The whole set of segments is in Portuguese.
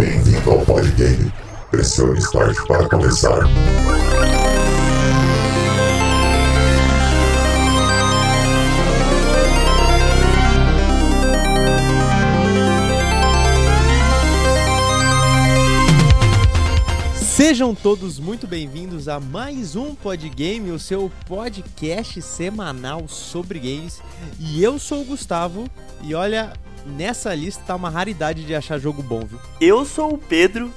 Bem-vindo ao Podgame. Pressione Start para começar. Sejam todos muito bem-vindos a mais um Podgame, o seu podcast semanal sobre games. E eu sou o Gustavo e olha, nessa lista tá uma raridade de achar jogo bom, viu? Eu sou o Pedro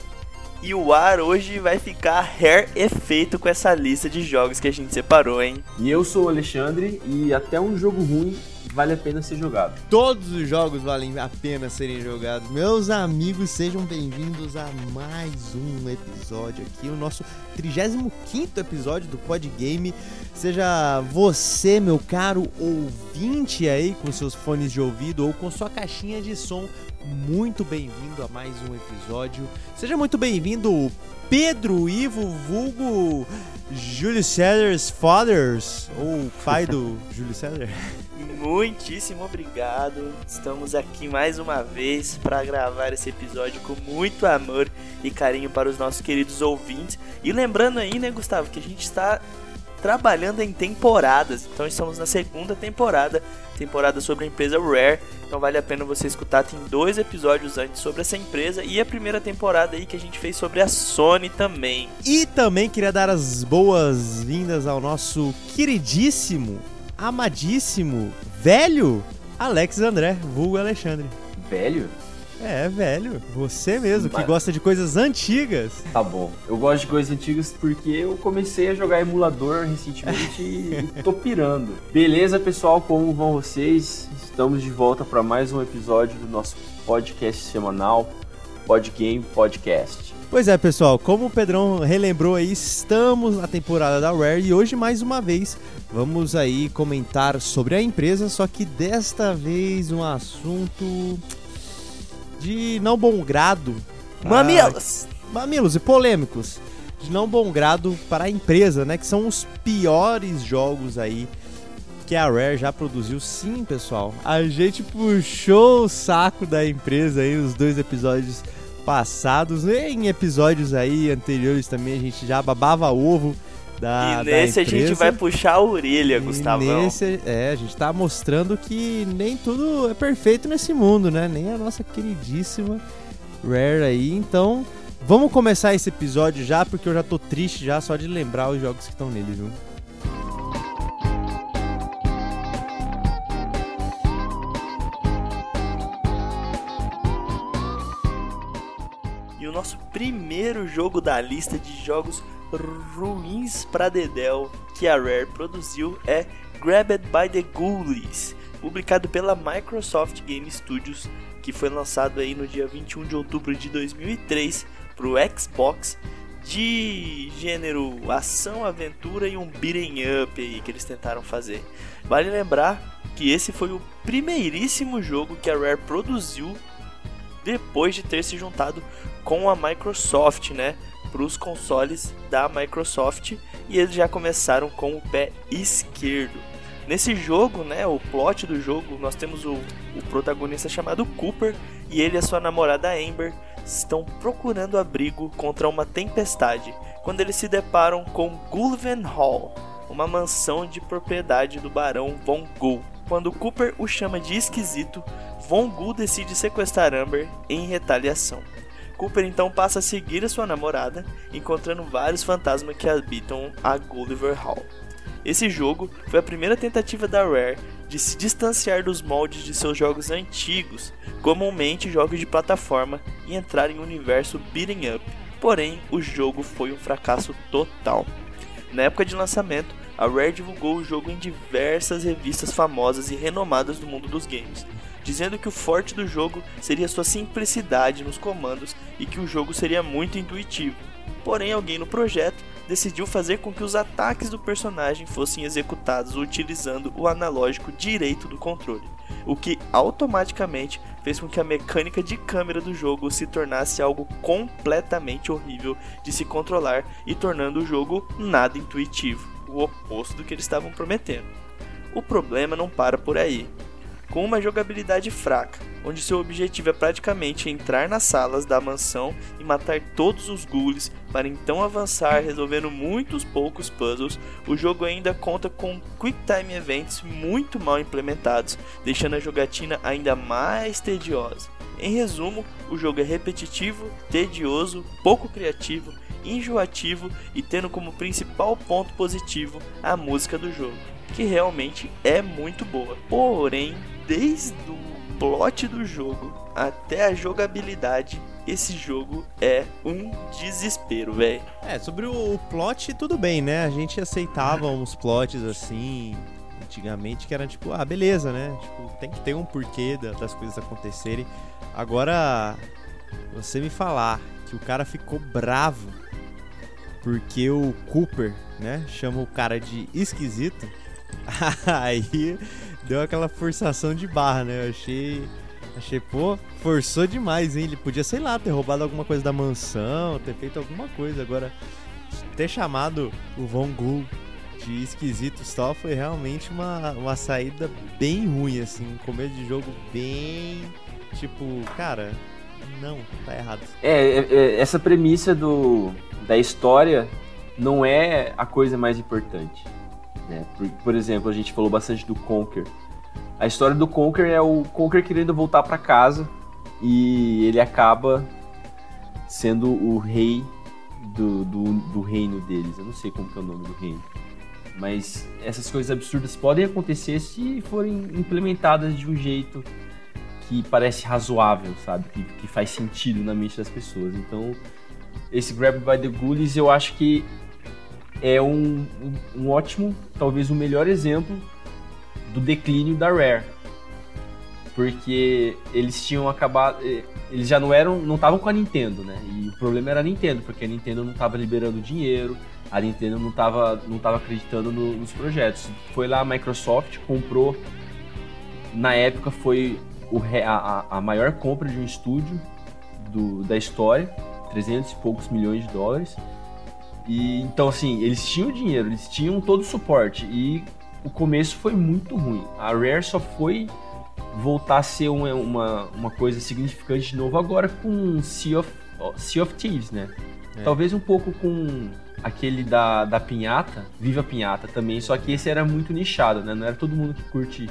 e o ar hoje vai ficar hair efeito com essa lista de jogos que a gente separou, hein? E eu sou o Alexandre e até um jogo ruim vale a pena ser jogado. Todos os jogos valem a pena serem jogados. Meus amigos, sejam bem-vindos a mais um episódio aqui, o nosso 35 episódio do Podgame. Seja você, meu caro ouvinte aí, com seus fones de ouvido ou com sua caixinha de som, muito bem-vindo a mais um episódio. Seja muito bem-vindo, Pedro Ivo Vulgo Júlio César's Fathers, ou pai do Júlio César. Muitíssimo obrigado. Estamos aqui mais uma vez para gravar esse episódio com muito amor e carinho para os nossos queridos ouvintes. E lembrando aí, né, Gustavo, que a gente está trabalhando em temporadas. Então estamos na segunda temporada, temporada sobre a empresa Rare. Então vale a pena você escutar, tem dois episódios antes sobre essa empresa e a primeira temporada aí que a gente fez sobre a Sony também. E também queria dar as boas-vindas ao nosso queridíssimo, amadíssimo, velho Alex André, vulgo Alexandre. Velho? É, velho. Você mesmo, que gosta de coisas antigas. Tá bom. Eu gosto de coisas antigas porque eu comecei a jogar emulador recentemente e tô pirando. Beleza, pessoal? Como vão vocês? Estamos de volta para mais um episódio do nosso podcast semanal, Podgame Podcast. Pois é, pessoal, como o Pedrão relembrou aí, estamos na temporada da Rare e hoje mais uma vez vamos aí comentar sobre a empresa, só que desta vez um assunto de não bom grado. Ah, Mamilos! mamilos e polêmicos de não bom grado para a empresa, né? Que são os piores jogos aí que a Rare já produziu. Sim, pessoal, a gente puxou o saco da empresa aí nos dois episódios passados, e em episódios aí anteriores também a gente já babava ovo da e nesse a gente vai puxar a orelha, E Gustavão. Nesse, é, a gente tá mostrando que nem tudo é perfeito nesse mundo, né? Nem a nossa queridíssima Rare aí. Então, vamos começar esse episódio já, porque eu já tô triste já só de lembrar os jogos que estão nele, viu? E o nosso primeiro jogo da lista de jogos ruins pra Dedel que a Rare produziu é Grabbed by the Ghoulies, publicado pela Microsoft Game Studios, que foi lançado aí no dia 21 de outubro de 2003 pro Xbox, de gênero ação, aventura e um beating up aí que eles tentaram fazer. Vale lembrar que esse foi o primeiríssimo jogo que a Rare produziu depois de ter se juntado com a Microsoft, né, para os consoles da Microsoft e eles já começaram com o pé esquerdo. Nesse jogo, né, o plot do jogo, nós temos o, o protagonista chamado Cooper e ele e a sua namorada Amber estão procurando abrigo contra uma tempestade quando eles se deparam com Gullivan Hall, uma mansão de propriedade do barão Von Gull. Quando Cooper o chama de esquisito, Von Gull decide sequestrar Amber em retaliação. Cooper então passa a seguir a sua namorada, encontrando vários fantasmas que habitam a Gulliver Hall. Esse jogo foi a primeira tentativa da Rare de se distanciar dos moldes de seus jogos antigos, comumente jogos de plataforma, e entrar em um universo beating up. Porém, o jogo foi um fracasso total. Na época de lançamento, a Rare divulgou o jogo em diversas revistas famosas e renomadas do mundo dos games, dizendo que o forte do jogo seria sua simplicidade nos comandos e que o jogo seria muito intuitivo. Porém, alguém no projeto decidiu fazer com que os ataques do personagem fossem executados utilizando o analógico direito do controle, o que automaticamente fez com que a mecânica de câmera do jogo se tornasse algo completamente horrível de se controlar e tornando o jogo nada intuitivo, o oposto do que eles estavam prometendo. O problema não para por aí. Com uma jogabilidade fraca, onde seu objetivo é praticamente entrar nas salas da mansão e matar todos os ghouls para então avançar resolvendo muitos poucos puzzles, o jogo ainda conta com Quick Time Events muito mal implementados, deixando a jogatina ainda mais tediosa. Em resumo, o jogo é repetitivo, tedioso, pouco criativo, enjoativo e tendo como principal ponto positivo a música do jogo, que realmente é muito boa. Porém, desde o plot do jogo até a jogabilidade, esse jogo é um desespero, velho. É, sobre o plot, tudo bem, né? A gente aceitava uns plots assim, antigamente, que era tipo, ah, beleza, né? Tipo, tem que ter um porquê das coisas acontecerem. Agora, você me falar que o cara ficou bravo porque o Cooper, né, chama o cara de esquisito, aí deu aquela forçação de barra, né? Eu achei. Achei, pô, forçou demais, hein? Ele podia, sei lá, ter roubado alguma coisa da mansão, ter feito alguma coisa. Agora, ter chamado o Von Gul de esquisito só foi realmente uma, uma saída bem ruim, assim. Um começo de jogo bem. Tipo, cara, não, tá errado. É, é, é essa premissa do, da história não é a coisa mais importante. Né? Por, por, exemplo, a gente falou bastante do Conker. A história do Conker é o Conker querendo voltar para casa e ele acaba sendo o rei do, do, do, reino deles. Eu não sei como é o nome do reino. Mas essas coisas absurdas podem acontecer se forem implementadas de um jeito que parece razoável, sabe? Que, que faz sentido na mente das pessoas. Então, esse Grab by the Ghoulies eu acho que é um, um, ótimo, talvez o melhor exemplo do declínio da Rare. Porque eles tinham acabado. Eh, eles já não eram. não estavam com a Nintendo, né? E o problema era a Nintendo, porque a Nintendo não estava liberando dinheiro, a Nintendo não estava não tava acreditando no, nos projetos. Foi lá a Microsoft, comprou. Na época foi o, a, a maior compra de um estúdio do, da história, 300 e poucos milhões de dólares. E então assim, eles tinham dinheiro, eles tinham todo o suporte e o começo foi muito ruim. A Rare só foi voltar a ser uma, uma, uma coisa significante de novo agora com Sea of, sea of Thieves, né? É. Talvez um pouco com aquele da, da Pinhata, Viva Pinhata também, só que esse era muito nichado, né? Não era todo mundo que curte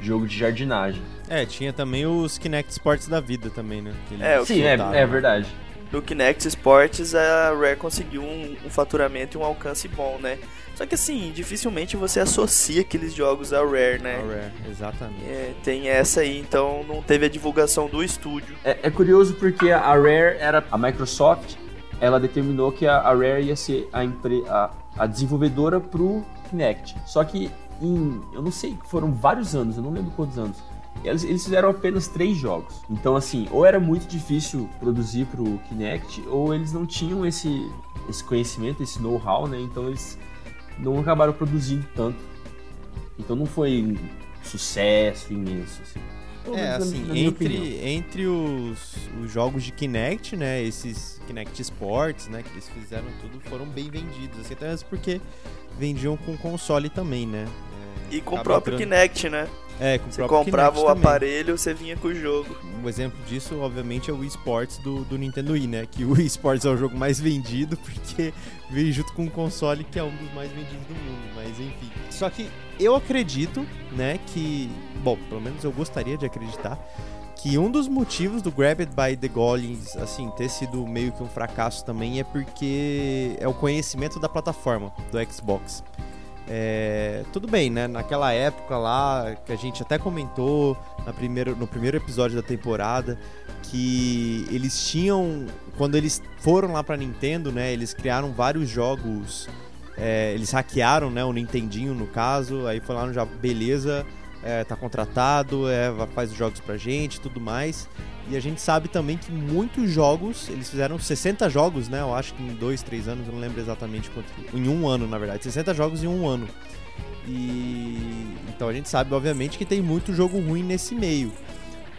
jogo de jardinagem. É, tinha também os Kinect Sports da vida também, né? é, sim, é, é verdade no Kinect Sports a Rare conseguiu um, um, faturamento e um alcance bom, né? Só que assim, dificilmente você associa aqueles jogos à Rare, né? A Rare, exatamente. É, tem essa aí, então não teve a divulgação do estúdio. É, é, curioso porque a Rare era a Microsoft, ela determinou que a, a Rare ia ser a, a, a desenvolvedora pro Kinect. Só que em, eu não sei, foram vários anos, eu não lembro quantos anos eles, eles fizeram apenas três jogos. Então, assim, ou era muito difícil produzir pro Kinect, ou eles não tinham esse, esse conhecimento, esse know-how, né? Então eles não acabaram produzindo tanto. Então não foi um sucesso imenso, assim. É, assim, na, na entre, entre os, os jogos de Kinect, né, esses Kinect Sports, né, que eles fizeram tudo, foram bem vendidos, assim, até porque vendiam com console também, né. É, e com o próprio entrando... Kinect, né. É, com você comprava o aparelho, você vinha com o jogo. Um exemplo disso, obviamente, é o Wii Sports do, do Nintendo Wii, né? Que o Wii Sports é o jogo mais vendido porque veio junto com o console que é um dos mais vendidos do mundo, mas enfim. Só que eu acredito, né, que, bom, pelo menos eu gostaria de acreditar que um dos motivos do Grabbed by the Golems, assim, ter sido meio que um fracasso também é porque é o conhecimento da plataforma do Xbox. É, tudo bem, né? Naquela época lá, que a gente até comentou na primeiro, no primeiro episódio da temporada, que eles tinham. Quando eles foram lá pra Nintendo, né? Eles criaram vários jogos. É, eles hackearam, né? O Nintendinho, no caso. Aí no já, beleza, é, tá contratado, é, faz os jogos pra gente tudo mais. E a gente sabe também que muitos jogos, eles fizeram 60 jogos, né? Eu acho que em dois, três anos, eu não lembro exatamente quanto. Em um ano, na verdade. 60 jogos em um ano. E então a gente sabe, obviamente, que tem muito jogo ruim nesse meio.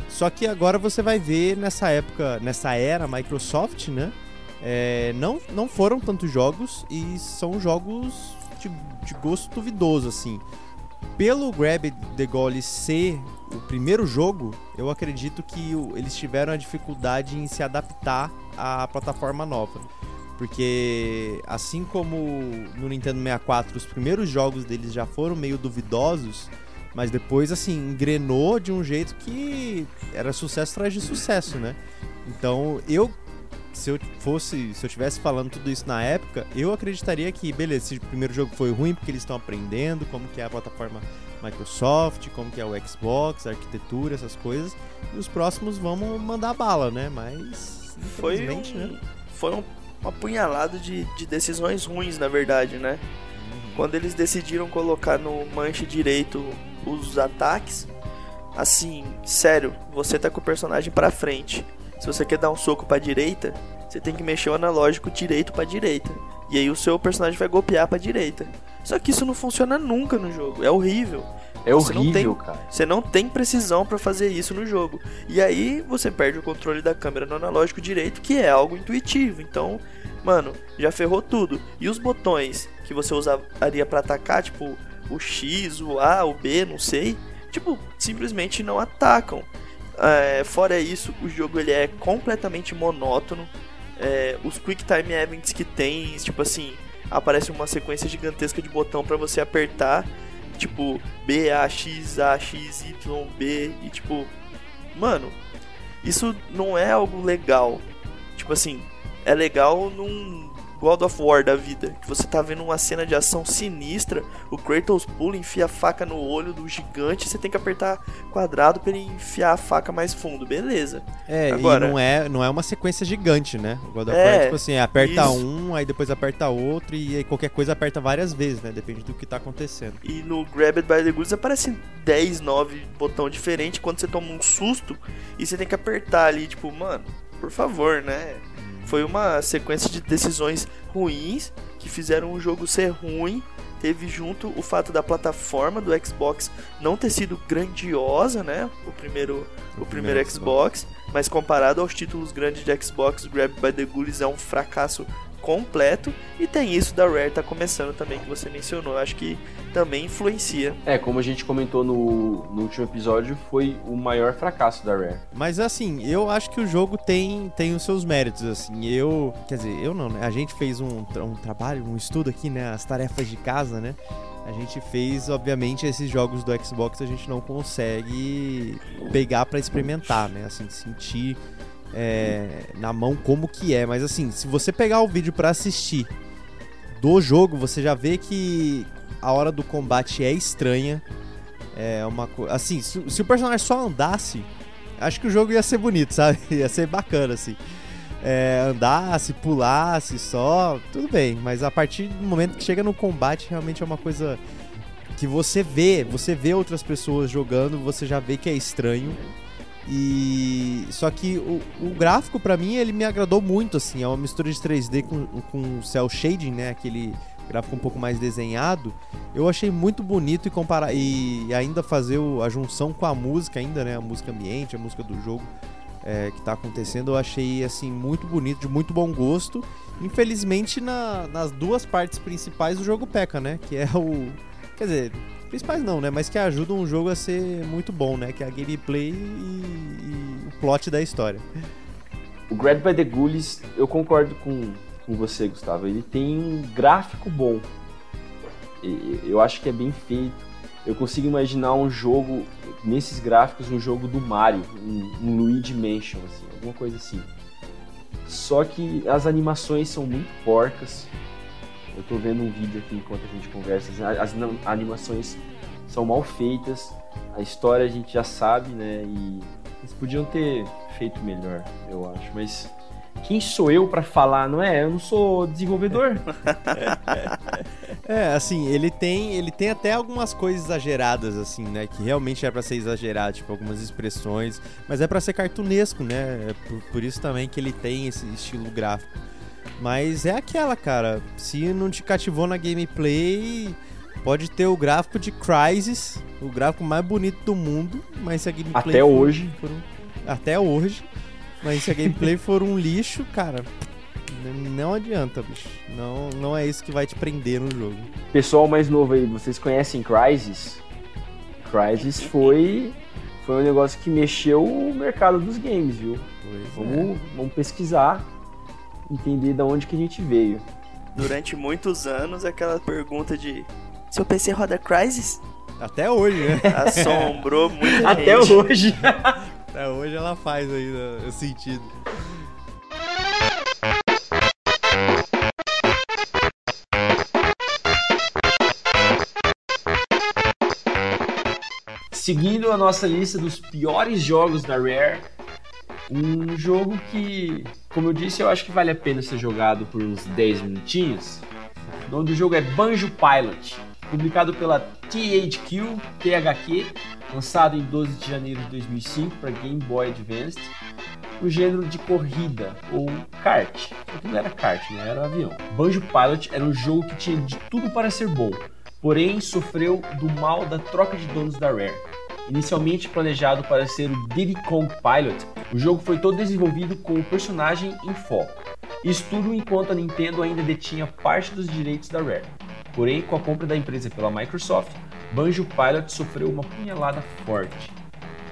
Só que agora você vai ver nessa época, nessa era Microsoft, né? É, não, não foram tantos jogos e são jogos de, de gosto duvidoso, assim. Pelo Grab the Goal ser o primeiro jogo, eu acredito que eles tiveram a dificuldade em se adaptar à plataforma nova. Porque assim como no Nintendo 64 os primeiros jogos deles já foram meio duvidosos, mas depois assim engrenou de um jeito que era sucesso atrás de sucesso, né? Então, eu se eu fosse, se eu tivesse falando tudo isso na época, eu acreditaria que, beleza, esse primeiro jogo foi ruim porque eles estão aprendendo como que é a plataforma Microsoft, como que é o Xbox, a arquitetura, essas coisas, e os próximos vamos mandar bala, né? Mas Foi infelizmente, um, né? foi um apunhalado de, de decisões ruins, na verdade, né? Quando eles decidiram colocar no manche direito os ataques, assim, sério, você tá com o personagem pra frente. Se você quer dar um soco pra direita, você tem que mexer o analógico direito pra direita. E aí o seu personagem vai golpear pra direita. Só que isso não funciona nunca no jogo, é horrível. É Você não horrível, tem- cara. Você não tem precisão pra fazer isso no jogo. E aí você perde o controle da câmera no analógico direito, que é algo intuitivo. Então, mano, já ferrou tudo. E os botões que você usaria pra atacar, tipo o X, o A, o B, não sei, tipo, simplesmente não atacam. É, fora isso, o jogo ele é completamente monótono. É, os Quick Time Events que tem, tipo assim, aparece uma sequência gigantesca de botão pra você apertar tipo B, A, X, A, X, Y, B e tipo, mano, isso não é algo legal. Tipo assim, é legal num God of War da vida, que você tá vendo uma cena de ação sinistra, o Kratos pula, enfia a faca no olho do gigante, você tem que apertar quadrado pra ele enfiar a faca mais fundo, beleza. É, Agora- e não é, não é uma sequência gigante, né? O God of É, War é tipo assim, aperta isso. um, aí depois aperta outro, e aí qualquer coisa aperta várias vezes, né? Depende do que tá acontecendo. E no Grabbed by the Goose aparecem 10, 9 botão diferente quando você toma um susto e você tem que apertar ali, tipo, mano, por favor, né? Foi uma sequência de decisões ruins que fizeram o jogo ser ruim. Teve junto o fato da plataforma do Xbox não ter sido grandiosa, né? O primeiro, o, O primeiro, primeiro Xbox, mas comparado aos títulos grandes de Xbox, Grabbed by the Ghoulies é um fracasso completo. E tem isso da Rare tá começando também que você mencionou. Acho que também influencia. É, como a gente comentou no, no último episódio, foi o maior fracasso da Rare. Mas assim, eu acho que o jogo tem, tem os seus méritos, assim. Eu, quer dizer, eu não, né? A gente fez um, um trabalho, um estudo aqui, né? As tarefas de casa, né? A gente fez, obviamente, esses jogos do Xbox a gente não consegue pegar pra experimentar, né? Assim, sentir é, na mão como que é. Mas assim, se você pegar o vídeo pra assistir do jogo, você já vê que a hora do combate é estranha. É uma coisa. Assim, se, se o personagem só andasse, acho que o jogo ia ser bonito, sabe? Ia ser bacana, assim. É, andasse, pulasse só, tudo bem. Mas a partir do momento que chega no combate, realmente é uma coisa que você vê, você vê outras pessoas jogando, você já vê que é estranho. E só que o, o gráfico pra mim ele me agradou muito assim, é uma mistura de 3D com, com cel shading, né, aquele gráfico um pouco mais desenhado. Eu achei muito bonito e comparar e ainda fazer o- a junção com a música ainda, né, a música ambiente, a música do jogo é, que tá acontecendo, eu achei assim muito bonito, de muito bom gosto. Infelizmente na- nas duas partes principais o jogo peca, né, que é o quer dizer, principais não, né, mas que ajudam o jogo a ser muito bom, né, que é a gameplay e, e o plot da história. O Grad by the Ghoulies, eu concordo com, com você, Gustavo. Ele tem um gráfico bom. Eu acho que é bem feito. Eu consigo imaginar um jogo, nesses gráficos, um jogo do Mario, um, um Luigi Mansion, assim, alguma coisa assim. Só que as animações são muito porcas. Eu tô vendo um vídeo aqui enquanto a gente conversa. As, as animações são mal feitas. A história a gente já sabe, né? E eles podiam ter feito melhor, eu acho. Mas quem sou eu pra falar, não é? Eu não sou desenvolvedor. É, assim, ele tem, ele tem até algumas coisas exageradas, assim, né? Que realmente é pra ser exagerado, tipo, algumas expressões. Mas é pra ser cartunesco, né? É por, por isso também que ele tem esse estilo gráfico. Mas é aquela, cara. Se não te cativou na gameplay, pode ter o gráfico de Crysis, o gráfico mais bonito do mundo, mas se a gameplay Até for- hoje. for um- até hoje. Mas se a gameplay for um lixo, cara, não adianta, bicho. Não, não é isso que vai te prender no jogo. Pessoal mais novo aí, vocês conhecem Crysis? Crysis foi, foi um negócio que mexeu o mercado dos games, viu? Pois Vamos, vamos pesquisar, entender de onde que a gente veio. Durante muitos anos, aquela pergunta de seu PC roda Crysis? Até hoje, né? Assombrou muita Até gente. hoje. Até hoje ela faz ainda o sentido. Seguindo a nossa lista dos piores jogos da Rare, um jogo que, como eu disse, eu acho que vale a pena ser jogado por uns 10 minutinhos. O nome do jogo é Banjo Pilot, publicado pela THQ, THQ, lançado em 12 de janeiro de 2005 para Game Boy Advance, no gênero de corrida ou kart. Só que não era kart, né? Era avião. Banjo Pilot era um jogo que tinha de tudo para ser bom, porém sofreu do mal da troca de donos da Rare. Inicialmente planejado para ser o Diddy Kong Pilot, o jogo foi todo desenvolvido com o personagem em foco. Isso tudo enquanto a Nintendo ainda detinha parte dos direitos da Rare. Porém, com a compra da empresa pela Microsoft, Banjo Pilot sofreu uma punhalada forte.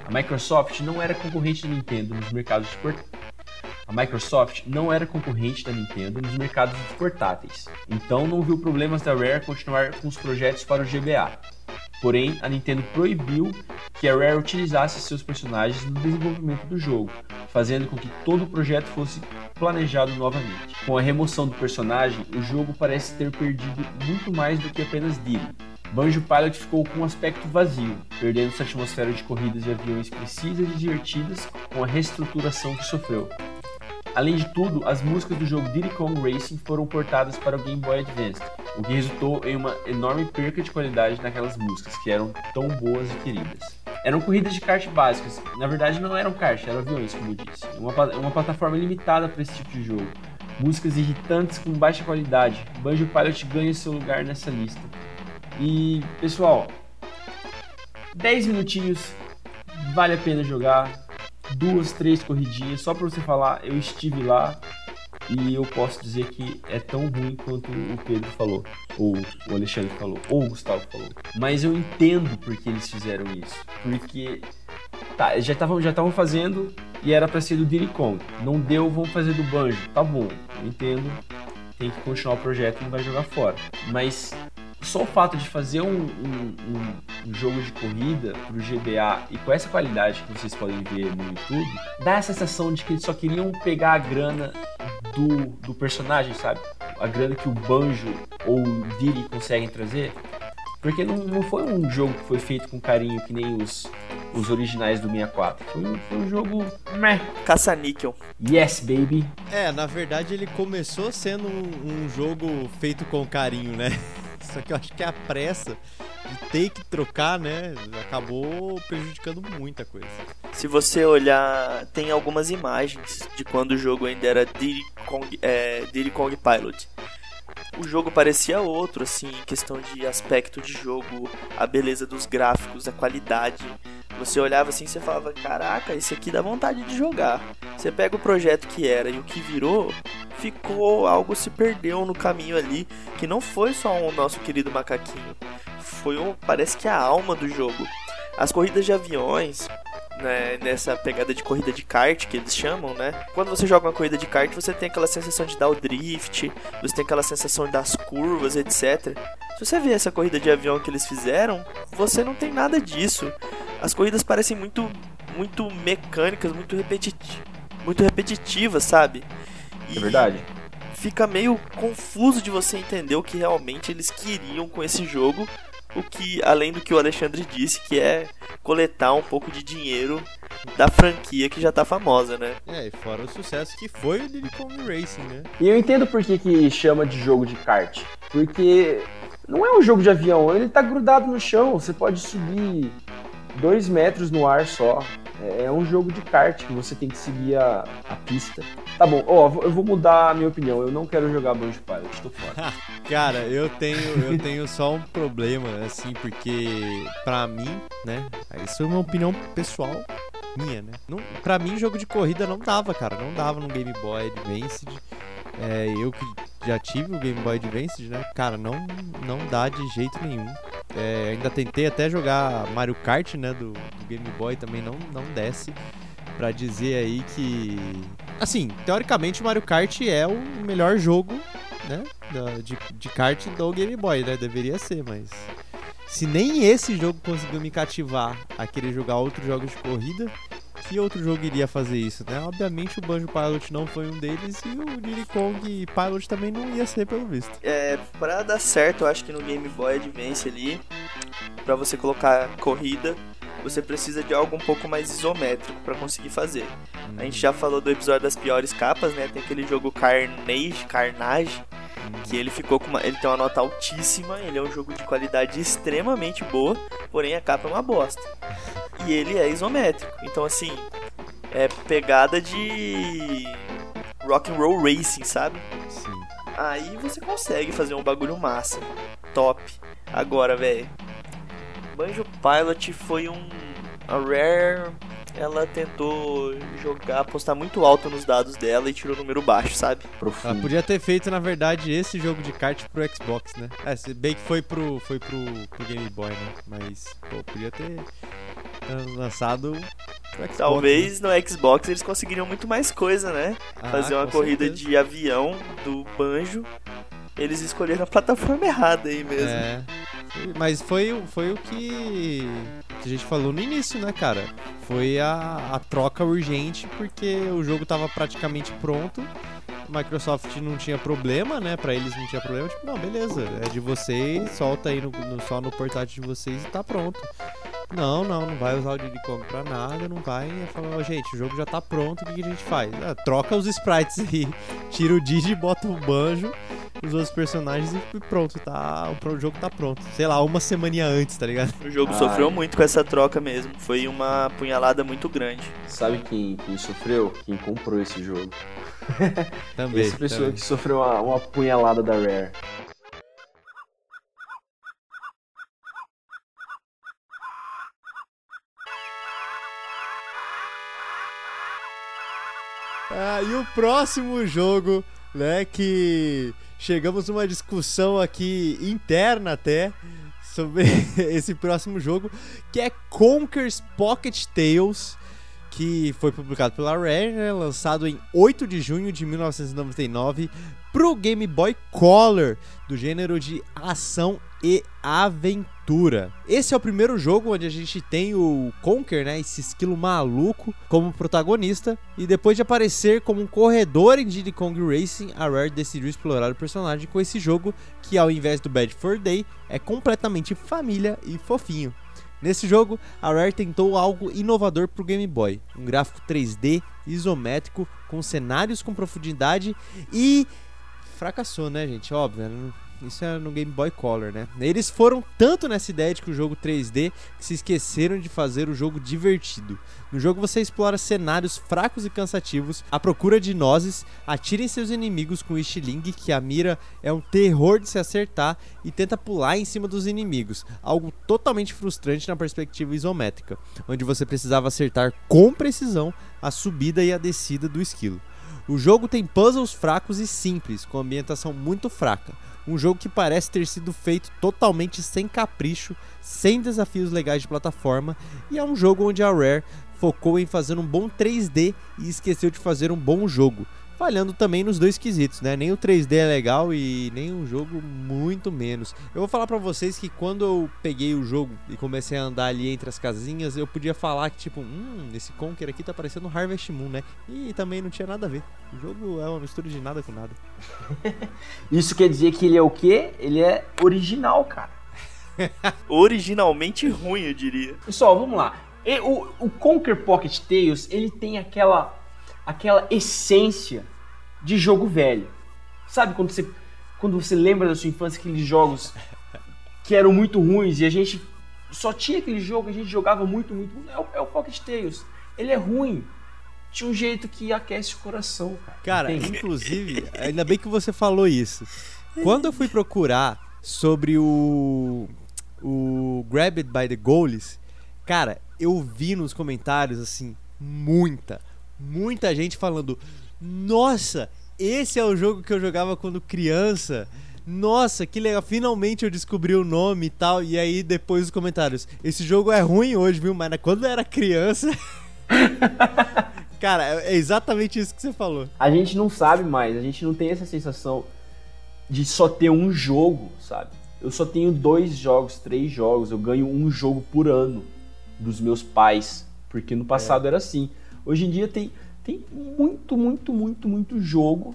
A Microsoft não era concorrente da Nintendo nos mercados de port... A Microsoft não era concorrente da Nintendo nos mercados dos portáteis, então não viu problemas da Rare continuar com os projetos para o GBA. Porém, a Nintendo proibiu que a Rare utilizasse seus personagens no desenvolvimento do jogo, fazendo com que todo o projeto fosse planejado novamente. Com a remoção do personagem, o jogo parece ter perdido muito mais do que apenas Diddy. Banjo Pilot ficou com um aspecto vazio, perdendo sua atmosfera de corridas de aviões precisas e divertidas com a reestruturação que sofreu. Além de tudo, as músicas do jogo Diddy Kong Racing foram portadas para o Game Boy Advance, o que resultou em uma enorme perca de qualidade naquelas músicas, que eram tão boas e queridas. Eram corridas de kart básicas, na verdade não eram kart, eram aviões, como eu disse. Uma, uma plataforma limitada para esse tipo de jogo. Músicas irritantes com baixa qualidade. Banjo Pilot ganha seu lugar nessa lista. E, pessoal, 10 minutinhos, vale a pena jogar. Duas, três corridinhas, só pra você falar, eu estive lá e eu posso dizer que é tão ruim quanto o Pedro falou, ou o Alexandre falou, ou o Gustavo falou. Mas eu entendo por que eles fizeram isso. Porque tá, já estavam já estavam fazendo e era pra ser do Diddy Kong. Não deu, vamos fazer do Banjo. Tá bom, eu entendo. Tem que continuar o projeto não vai jogar fora. Mas só o fato de fazer um, um- um- um jogo de corrida pro GBA e com essa qualidade que vocês podem ver no YouTube, dá a sensação de que eles só queriam pegar a grana do, do personagem, sabe? A grana que o Banjo ou o Diddy conseguem trazer. Porque não, não foi um jogo que foi feito com carinho que nem os, os originais do 64. Foi, um- foi um jogo. Meh. Caça-níquel. Yes, baby. É, na verdade ele começou sendo um, um jogo feito com carinho, né? Só que eu acho que a pressa de ter que trocar, né, acabou prejudicando muita coisa. Se você olhar, tem algumas imagens de quando o jogo ainda era Diddy Kong, é, Diddy Kong Pilot. O jogo parecia outro, assim, em questão de aspecto de jogo, a beleza dos gráficos, a qualidade. Você olhava assim e você falava, caraca, esse aqui dá vontade de jogar. Você pega o projeto que era e o que virou, ficou, algo se perdeu no caminho ali, que não foi só o nosso querido macaquinho. Foi, um, parece que a alma do jogo. As corridas de aviões, né, nessa pegada de corrida de kart que eles chamam, né? Quando você joga uma corrida de kart, você tem aquela sensação de dar o drift, você tem aquela sensação das curvas, etc. Se você vê essa corrida de avião que eles fizeram, você não tem nada disso. As corridas parecem muito muito mecânicas, muito repetiti muito repetitivas, sabe? É verdade. Fica meio confuso de você entender o que realmente eles queriam com esse jogo. O que, além do que o Alexandre disse, que é coletar um pouco de dinheiro da franquia que já tá famosa, né? É, e fora o sucesso que foi o Diddy Kong Racing, né? E eu entendo por que, que chama de jogo de kart. Porque não é um jogo de avião, ele tá grudado no chão. Você pode subir dois metros no ar só. É é um jogo de kart que você tem que seguir a, a pista. Tá bom, ó, eu vou mudar a minha opinião. Eu não quero jogar Banjo Pilot, tô fora. Cara, eu tenho, eu tenho só um problema, assim, porque pra mim, né? Isso é uma opinião pessoal minha, né? Não, pra mim, jogo de corrida não dava, cara. Não dava no Game Boy Advance. É, eu que já tive o Game Boy Advance, né? Cara, não, não dá de jeito nenhum. É, ainda tentei até jogar Mario Kart, né, do, do Game Boy, também não, não desce. Pra dizer aí que. Assim, teoricamente Mario Kart é o melhor jogo, né? De, de kart do Game Boy, né? Deveria ser, mas. Se nem esse jogo conseguiu me cativar a querer jogar outros jogos de corrida, que outro jogo iria fazer isso, né? Obviamente o Banjo Pilot não foi um deles e o Diddy Kong Pilot também não ia ser, pelo visto. É, pra dar certo, eu acho que no Game Boy Advance ali, pra você colocar corrida, você precisa de algo um pouco mais isométrico pra conseguir fazer. A gente já falou do episódio das piores capas, né? Tem aquele jogo Carnage, Carnage, que ele ficou com uma, ele tem uma nota altíssima, ele é um jogo de qualidade extremamente boa, porém a capa é uma bosta. E ele é isométrico. Então assim, é pegada de rock and roll racing, sabe? Sim. Aí você consegue fazer um bagulho massa. Top. Agora, velho. Banjo Pilot foi um. A Rare. Ela tentou jogar, apostar muito alto nos dados dela e tirou o número baixo, sabe? Ela Profundo. podia ter feito, na verdade, esse jogo de kart pro Xbox, né? É, se bem que foi pro, foi pro, pro Game Boy, né? Mas, pô, podia ter lançado Xbox. Talvez no Xbox eles conseguiriam muito mais coisa, né? né? Ah, Fazer uma corrida certeza. de avião do Banjo. Eles escolheram a plataforma errada aí mesmo. É. Mas foi, o- foi o que a gente falou no início, né, cara? Foi a, a troca urgente porque o jogo tava praticamente pronto. Microsoft não tinha problema, né? Pra eles não tinha problema. Tipo, não, beleza, é de vocês, solta aí no, no- só no portátil de vocês e tá pronto. Não, não, não vai usar o Diddy Kong pra nada, não vai. Eu falo, "Ó, gente, o jogo já tá pronto, o que, que a gente faz? Ah, troca os sprites aí, tira o Diddy, bota o banjo, os outros personagens e pronto, tá, o jogo tá pronto. Sei lá, uma semaninha antes, tá ligado? O jogo Ai. sofreu muito com essa troca mesmo. Foi uma punhalada muito grande. Sabe quem, quem sofreu? Quem comprou esse jogo. Também. Essa pessoa também. que sofreu uma, uma punhalada da Rare. Ah, e o próximo jogo, né, que chegamos numa discussão aqui interna até sobre esse próximo jogo, que é Conker's Pocket Tales, que foi publicado pela Rare, né, lançado em 8 de junho de 1999 pro Game Boy Color, do gênero de ação e aventura. Esse é o primeiro jogo onde a gente tem o Conker, né, esse esquilo maluco, como protagonista, e depois de aparecer como um corredor em Diddy Kong Racing, a Rare decidiu explorar o personagem com esse jogo que ao invés do Bad for Day é completamente família e fofinho. Nesse jogo, a Rare tentou algo inovador para o Game Boy, um gráfico 3D isométrico com cenários com profundidade e fracassou, né, gente? Óbvio, né? Isso é no Game Boy Color, né? Eles foram tanto nessa ideia de que o jogo 3D que se esqueceram de fazer o jogo divertido. No jogo você explora cenários fracos e cansativos, à procura de nozes, atira em seus inimigos com o estilingue, que a mira é um terror de se acertar, e tenta pular em cima dos inimigos, algo totalmente frustrante na perspectiva isométrica, onde você precisava acertar com precisão a subida e a descida do esquilo. O jogo tem puzzles fracos e simples, com ambientação muito fraca. Um jogo que parece ter sido feito totalmente sem capricho, sem desafios legais de plataforma, e é um jogo onde a Rare focou em fazer um bom 3D e esqueceu de fazer um bom jogo, falhando também nos dois quesitos, né? Nem o 3D é legal e nem o jogo muito menos. Eu vou falar pra vocês que quando eu peguei o jogo e comecei a andar ali entre as casinhas, eu podia falar que tipo, hum, esse Conker aqui tá parecendo Harvest Moon, né? E também não tinha nada a ver. O jogo é uma mistura de nada com nada. Isso quer dizer que ele é o quê? Ele é original, cara. Originalmente ruim, eu diria. Pessoal, vamos lá. E O, o Conquer Pocket Tales, ele tem aquela, aquela essência de jogo velho. Sabe quando você, quando você lembra da sua infância aqueles jogos que eram muito ruins e a gente só tinha aquele jogo, a gente jogava muito, muito. É o, é o Pocket Tales. Ele é ruim. De um jeito que aquece o coração, cara. Cara, inclusive, ainda bem que você falou isso. Quando eu fui procurar sobre o o Grabbed by the Goalies, cara, eu vi nos comentários assim muita, muita gente falando: "Nossa, esse é o jogo que eu jogava quando criança". Nossa, que legal. Finalmente eu descobri o nome e tal. E aí, depois os comentários. Esse jogo é ruim hoje, viu? Mas quando eu era criança. Cara, é exatamente isso que você falou. A gente não sabe mais, a gente não tem essa sensação de só ter um jogo, sabe? Eu só tenho dois jogos, três jogos, eu ganho um jogo por ano dos meus pais, porque no passado é. era assim. Hoje em dia tem, tem muito, muito, muito, muito jogo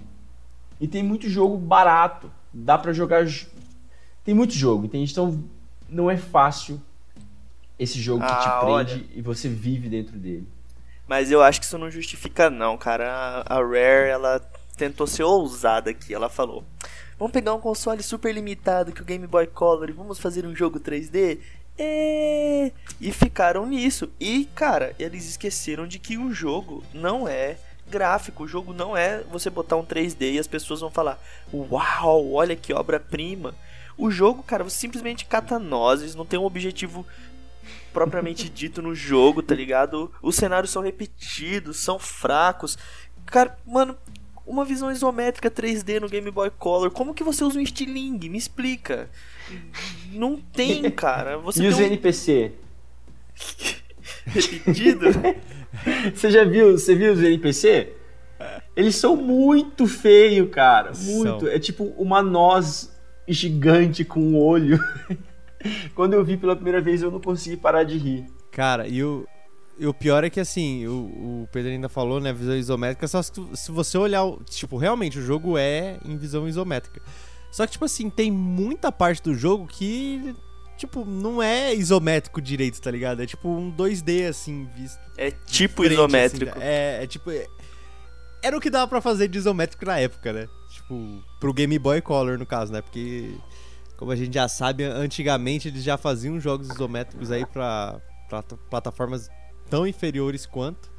e tem muito jogo barato. Dá para jogar. Tem muito jogo, entende? Então não é fácil esse jogo ah, que te ah, prende olha. e você vive dentro dele. Mas eu acho que isso não justifica não, cara. A Rare, ela tentou ser ousada aqui. Ela falou: "Vamos pegar um console super limitado que o Game Boy Color e vamos fazer um jogo 3D?" É... E ficaram nisso. E, cara, eles esqueceram de que o jogo não é gráfico. O jogo não é você botar um 3D e as pessoas vão falar: Uau, olha que obra-prima. O jogo, cara, você simplesmente cata nozes, não tem um objetivo propriamente dito no jogo, tá ligado? Os cenários são repetidos, são fracos. Cara, mano, uma visão isométrica 3D no Game Boy Color, como que você usa um estilingue? Me explica. Não tem, cara. Você e os um... NPC? Repetido? você já viu, você viu os NPC? Eles são muito feios, cara. Muito. São. É tipo uma noz gigante com um olho. Quando eu vi pela primeira vez, eu não consegui parar de rir. Cara, e o, e o pior é que assim, o, o Pedro ainda falou, né, visão isométrica, só se, se você olhar, tipo, realmente o jogo é em visão isométrica. Só que, tipo assim, tem muita parte do jogo que, tipo, não é isométrico direito, tá ligado? É tipo um 2D, assim, visto. É tipo frente, assim, isométrico. Assim, é, é tipo. É... Era o que dava pra fazer de isométrico na época, né? Tipo, pro Game Boy Color, no caso, né? Porque como a gente já sabe, antigamente eles já faziam jogos isométricos aí para plataformas tão inferiores quanto.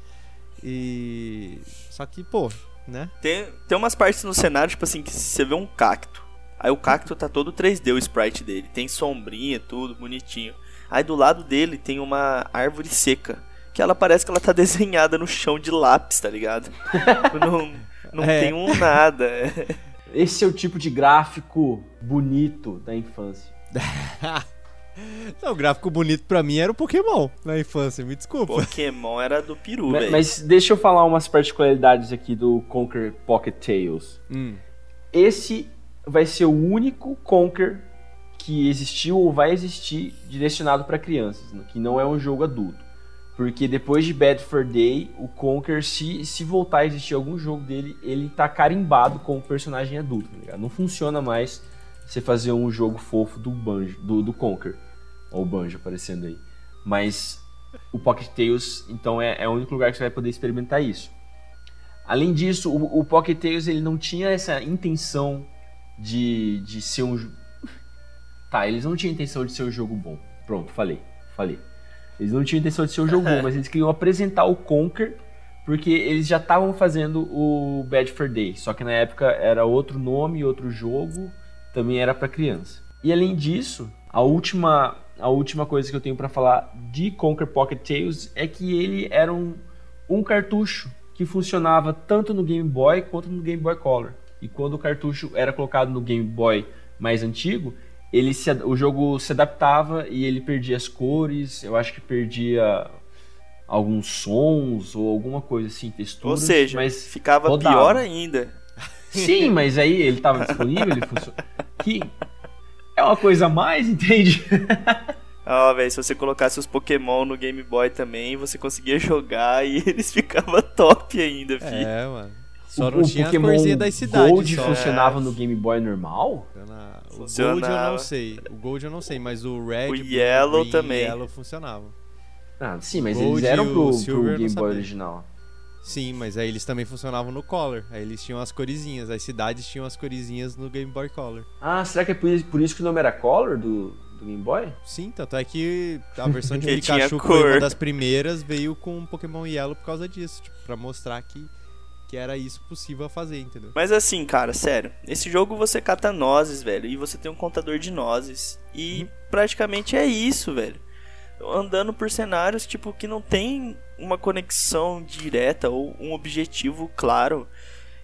E. Só que, pô, né? Tem, tem umas partes no cenário, tipo assim, que você vê um cacto. Aí o cacto tá todo 3D, o sprite dele. Tem sombrinha, tudo bonitinho. Aí do lado dele tem uma árvore seca. Que ela parece que ela tá desenhada no chão de lápis, tá ligado? não não é. tem um nada. Esse é o tipo de gráfico bonito da infância. Não, o gráfico bonito pra mim era o Pokémon na infância, me desculpa. Pokémon era do peru, velho. Mas deixa eu falar umas particularidades aqui do Conquer Pocket Tales. Hum. Esse vai ser o único Conquer que existiu ou vai existir direcionado para crianças, né? que não é um jogo adulto. Porque depois de Bad for Day, o Conker, se, se voltar a existir algum jogo dele, ele tá carimbado com o personagem adulto, tá ligado? Não funciona mais você fazer um jogo fofo do Banjo, do, do Conker. Ou o Banjo aparecendo aí. Mas o Pocket Tales, então, é, é o único lugar que você vai poder experimentar isso. Além disso, o, o Pocket Tales ele não tinha essa intenção de, de ser um. Tá, eles não tinham intenção de ser um jogo bom. Pronto, falei, falei. Eles não tinham intenção de ser um jogo bom, mas eles queriam apresentar o Conker, porque eles já estavam fazendo o Bad for Day. Só que na época era outro nome, outro jogo, também era para criança. E além disso, a última, a última coisa que eu tenho para falar de Conker Pocket Tales é que ele era um, um cartucho que funcionava tanto no Game Boy quanto no Game Boy Color. E quando o cartucho era colocado no Game Boy mais antigo, ele se, o jogo se adaptava e ele perdia as cores, eu acho que perdia alguns sons ou alguma coisa assim, texturas. Ou seja, mas ficava rodava. pior ainda. Sim, mas aí ele estava disponível, ele funcionou. Que é uma coisa a mais, entende? Ó, oh, velho, se você colocasse os Pokémon no Game Boy também, você conseguia jogar e eles ficavam top ainda, filho. É, mano. Só o, não tinha Pokémon a corzinha das cidades. Gold só. funcionava é. no Game Boy normal? O Gold eu não sei. O Gold eu não sei, mas o Red, o Yellow Green, também. Yellow funcionava. Ah, sim, mas Gold eles eram pro, pro Game Boy original. Sim, mas aí eles também funcionavam no Color. Aí eles tinham as corizinhas. As cidades tinham as corizinhas no Game Boy Color. Ah, será que é por isso, que o nome era Color do, do Game Boy? Sim, tanto é que a versão de Pikachu, que foi uma das primeiras, veio com Pokémon Yellow por causa disso. Tipo, pra mostrar que que era isso possível a fazer, entendeu? Mas assim, cara, sério, esse jogo você cata nozes, velho, e você tem um contador de nozes. E uhum. praticamente é isso, velho. Andando por cenários, tipo, que não tem uma conexão direta ou um objetivo claro.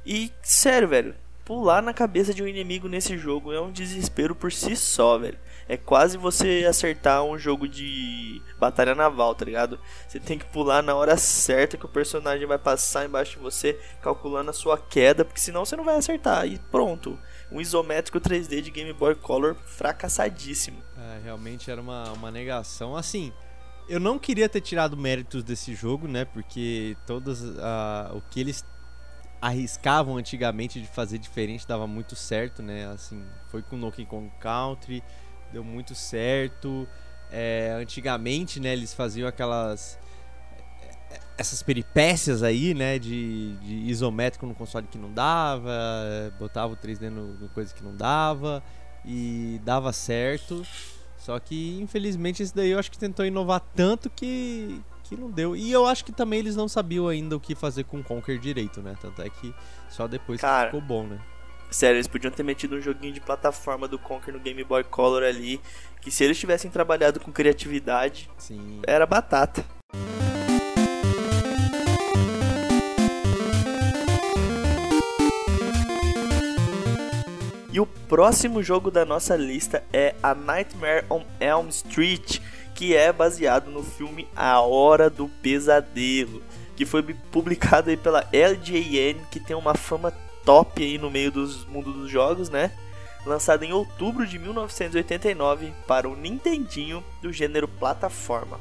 E, sério, velho, pular na cabeça de um inimigo nesse jogo é um desespero por si só, velho. É quase você acertar um jogo de batalha naval, tá ligado? Você tem que pular na hora certa que o personagem vai passar embaixo de você, calculando a sua queda, porque senão você não vai acertar. E pronto. Um isométrico 3D de Game Boy Color fracassadíssimo. É, realmente era uma, uma negação. Assim, eu não queria ter tirado méritos desse jogo, né? Porque todas uh, o que eles arriscavam antigamente de fazer diferente dava muito certo, né? Assim, foi com Donkey Kong Country, deu muito certo. É, antigamente, né, eles faziam aquelas essas peripécias aí, né, de, de, isométrico no console que não dava, botava o 3D no, no, coisa que não dava e dava certo. Só que infelizmente esse daí eu acho que tentou inovar tanto que que não deu. E eu acho que também eles não sabiam ainda o que fazer com o Conquer direito, né? Tanto é que só depois Cara, que ficou bom, né? Sério, eles podiam ter metido um joguinho de plataforma do Conker no Game Boy Color ali, que se eles tivessem trabalhado com criatividade, Sim. era batata. E o próximo jogo da nossa lista é A Nightmare on Elm Street, que é baseado no filme A Hora do Pesadelo, que foi publicado aí pela LJN, que tem uma fama top aí no meio dos mundo dos jogos, né? Lançado em outubro de 1989 para o Nintendinho do gênero plataforma.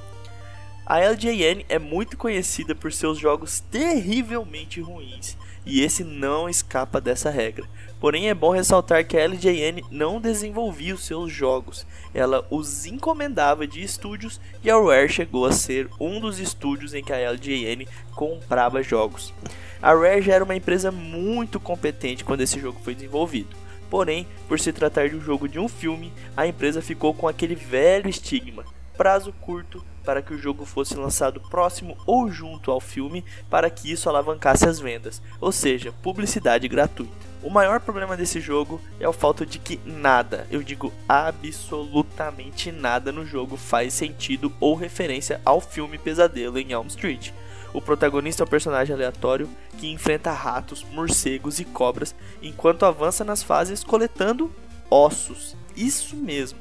A LJN é muito conhecida por seus jogos terrivelmente ruins, e esse não escapa dessa regra. Porém, é bom ressaltar que a LJN não desenvolvia os seus jogos, ela os encomendava de estúdios e a Rare chegou a ser um dos estúdios em que a LJN comprava jogos. A Rare já era uma empresa muito competente quando esse jogo foi desenvolvido. Porém, por se tratar de um jogo de um filme, a empresa ficou com aquele velho estigma: prazo curto para que o jogo fosse lançado próximo ou junto ao filme para que isso alavancasse as vendas, ou seja, publicidade gratuita. O maior problema desse jogo é o fato de que nada, eu digo absolutamente nada no jogo faz sentido ou referência ao filme Pesadelo em Elm Street. O protagonista é um personagem aleatório que enfrenta ratos, morcegos e cobras enquanto avança nas fases coletando ossos. Isso mesmo,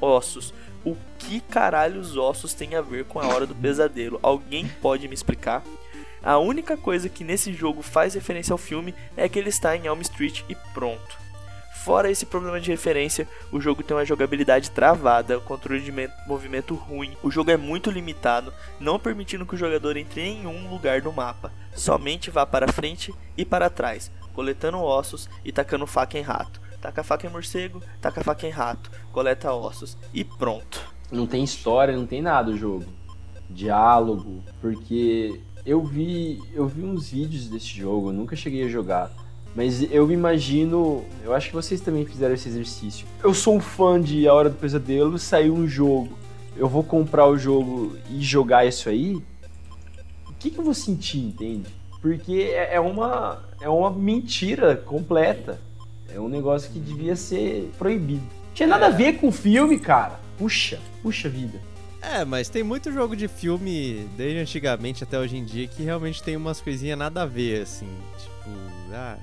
ossos. O que caralho os ossos têm a ver com a hora do pesadelo? Alguém pode me explicar? A única coisa que nesse jogo faz referência ao filme é que ele está em Elm Street e pronto. Fora esse problema de referência, o jogo tem uma jogabilidade travada, controle de movimento ruim, o jogo é muito limitado, não permitindo que o jogador entre em nenhum lugar do mapa, somente vá para frente e para trás, coletando ossos e tacando faca em rato. Taca faca em morcego, taca faca em rato, coleta ossos e pronto. Não tem história, não tem nada o jogo. Diálogo, porque eu vi, eu vi uns vídeos desse jogo, nunca cheguei a jogar. Mas eu me imagino, eu acho que vocês também fizeram esse exercício. Eu sou um fã de A Hora do Pesadelo, saiu um jogo, eu vou comprar o jogo e jogar isso aí. O que, que eu vou sentir, entende? Porque é, é uma, é uma mentira completa. É um negócio que devia ser proibido. Tinha nada a ver com o filme, cara. Puxa, puxa vida. É, mas tem muito jogo de filme, desde antigamente até hoje em dia, que realmente tem umas coisinhas nada a ver, assim. Tipo, ah,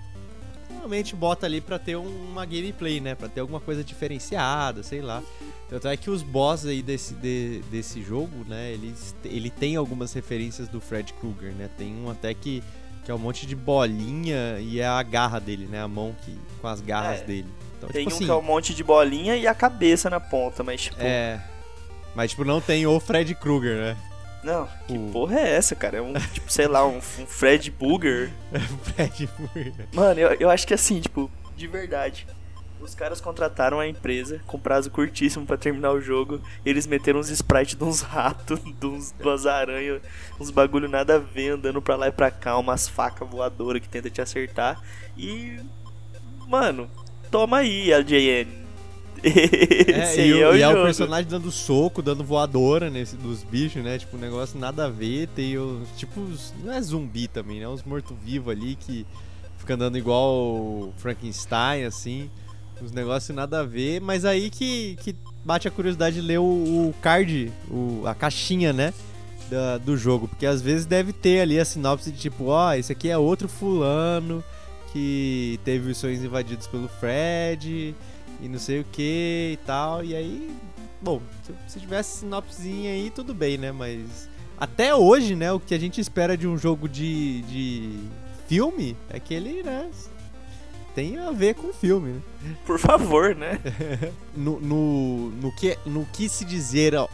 realmente bota ali pra ter uma gameplay, né? Pra ter alguma coisa diferenciada, sei lá. Tanto é que os boss aí desse, de, desse jogo, né? Eles, ele tem algumas referências do Fred Krueger, né? Tem um até que, que é um monte de bolinha e é a garra dele, né? A mão que, com as garras É. dele. Então, Tem tipo um assim, que é um monte de bolinha e a cabeça na ponta, mas tipo, É. Mas, tipo, não tem o Fred Krueger, né? não, que O- porra é essa, cara? É um, tipo, sei lá, um, um Fred Booger. O Fred Krueger. Mano, eu, eu acho que assim, tipo, de verdade. Os caras contrataram a empresa com prazo curtíssimo pra terminar o jogo. E eles meteram uns sprites de uns ratos, de, uns, de umas aranhas, uns bagulho nada a ver, andando pra lá e pra cá, umas facas voadoras que tenta te acertar. E. Mano, toma aí, LJN. Esse É, e, é o, o e é o personagem dando soco, dando voadora nesse, dos bichos, né? Tipo, um negócio nada a ver. Tem os. Tipo, os- não é zumbi também, né? Uns mortos-vivos ali que fica andando igual o Frankenstein, assim. Uns negócios nada a ver. Mas aí que, que bate a curiosidade de ler o, o card, o, a caixinha, né? da- do jogo. Porque às vezes deve ter ali a sinopse de tipo, ó, esse aqui é outro fulano. que teve os sonhos invadidos pelo Fred e não sei o que e tal. E aí, bom, se, se tivesse sinopsezinha aí, tudo bem, né? Mas até hoje, né, o que a gente espera de um jogo de, de filme é que ele, né, tem a ver com o filme, né? Por favor, né? no, no, no, que, no que se dizer ao,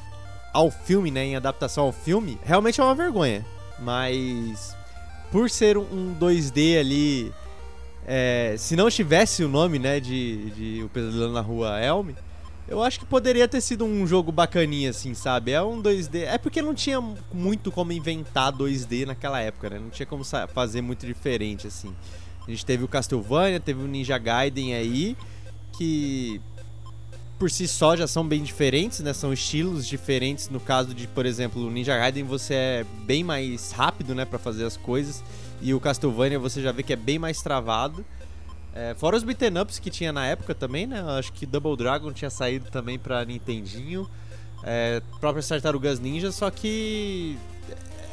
ao filme, né, em adaptação ao filme, realmente é uma vergonha. Mas por ser um 2D ali, é, se não tivesse o nome, né, de, de O Pesadelo na Rua Elm, eu acho que poderia ter sido um jogo bacaninha, assim, sabe? É um 2D. É porque não tinha muito como inventar 2D naquela época, né? Não tinha como fazer muito diferente, assim. A gente teve o Castlevania, teve o Ninja Gaiden aí, que por si só já são bem diferentes, né? São estilos diferentes. No caso de, por exemplo, o Ninja Gaiden você é bem mais rápido, né, para fazer as coisas, e o Castlevania você já vê que é bem mais travado. É, fora os beaten ups que tinha na época também, né? Acho que Double Dragon tinha saído também pra Nintendinho. É, próprias Tartarugas Ninja, só que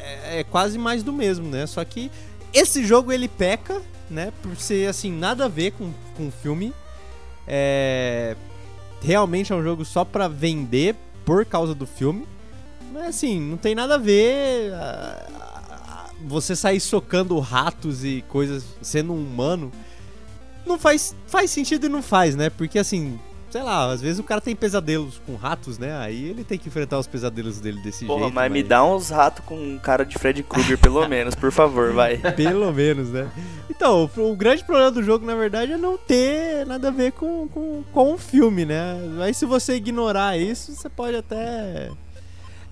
é, é, quase mais do mesmo, né? Só que esse jogo ele peca, né? Por ser assim, nada a ver com, com o filme. É, realmente é um jogo só pra vender por causa do filme. Mas assim, não tem nada a ver. Você sair socando ratos e coisas sendo um humano não faz, faz sentido e não faz, né? Porque assim, sei lá, às vezes o cara tem pesadelos com ratos, né? Aí ele tem que enfrentar os pesadelos dele desse Porra, jeito. Mas, mas me dá uns ratos com cara de Freddy Krueger, pelo menos, por favor, vai. Pelo menos, né? Então, o, o, grande problema do jogo, na verdade, é não ter nada a ver com, com, com o filme, né? Aí se você ignorar isso, você pode até.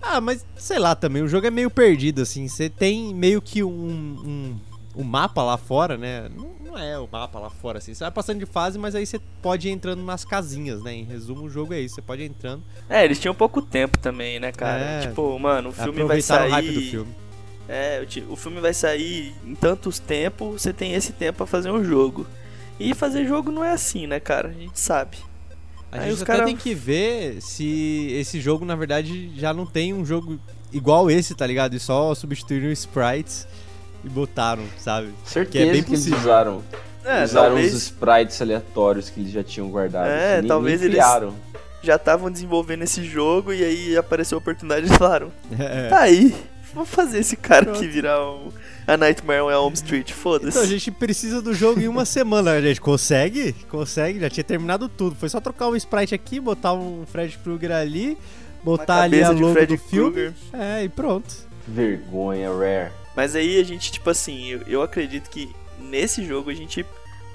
Ah, mas sei lá também, o jogo é meio perdido, assim. Você tem meio que um, um, um mapa lá fora, né? Não não é o mapa lá fora, assim. Você vai passando de fase, mas aí você pode ir entrando nas casinhas, né? Em resumo, o jogo é isso. Você pode ir entrando. É, eles tinham pouco tempo também, né, cara? É, tipo, mano, o filme vai sair. O hype do filme. É, o filme vai sair em tantos tempos, você tem esse tempo para fazer um jogo. E fazer jogo não é assim, né, cara? A gente sabe. A Aí gente até cara... tem que ver se esse jogo, na verdade, já não tem um jogo igual esse, tá ligado? E só substituir os sprites e botaram, sabe? Certeza que, é bem que eles usaram. É, usaram talvez... os sprites aleatórios que eles já tinham guardado. É, nem, talvez nem eles já estavam desenvolvendo esse jogo e aí apareceu a oportunidade e falaram: é. tá aí, vamos fazer esse cara Pronto. aqui virar um, a Nightmare on Elm Street, foda-se. Então a gente precisa do jogo em uma semana, a gente consegue? Consegue, já tinha terminado tudo. Foi só trocar um sprite aqui, botar um Fred Krueger ali, botar ali a logo do filme. É, e pronto. Vergonha, Rare. Mas aí a gente, tipo assim, eu, eu acredito que nesse jogo a gente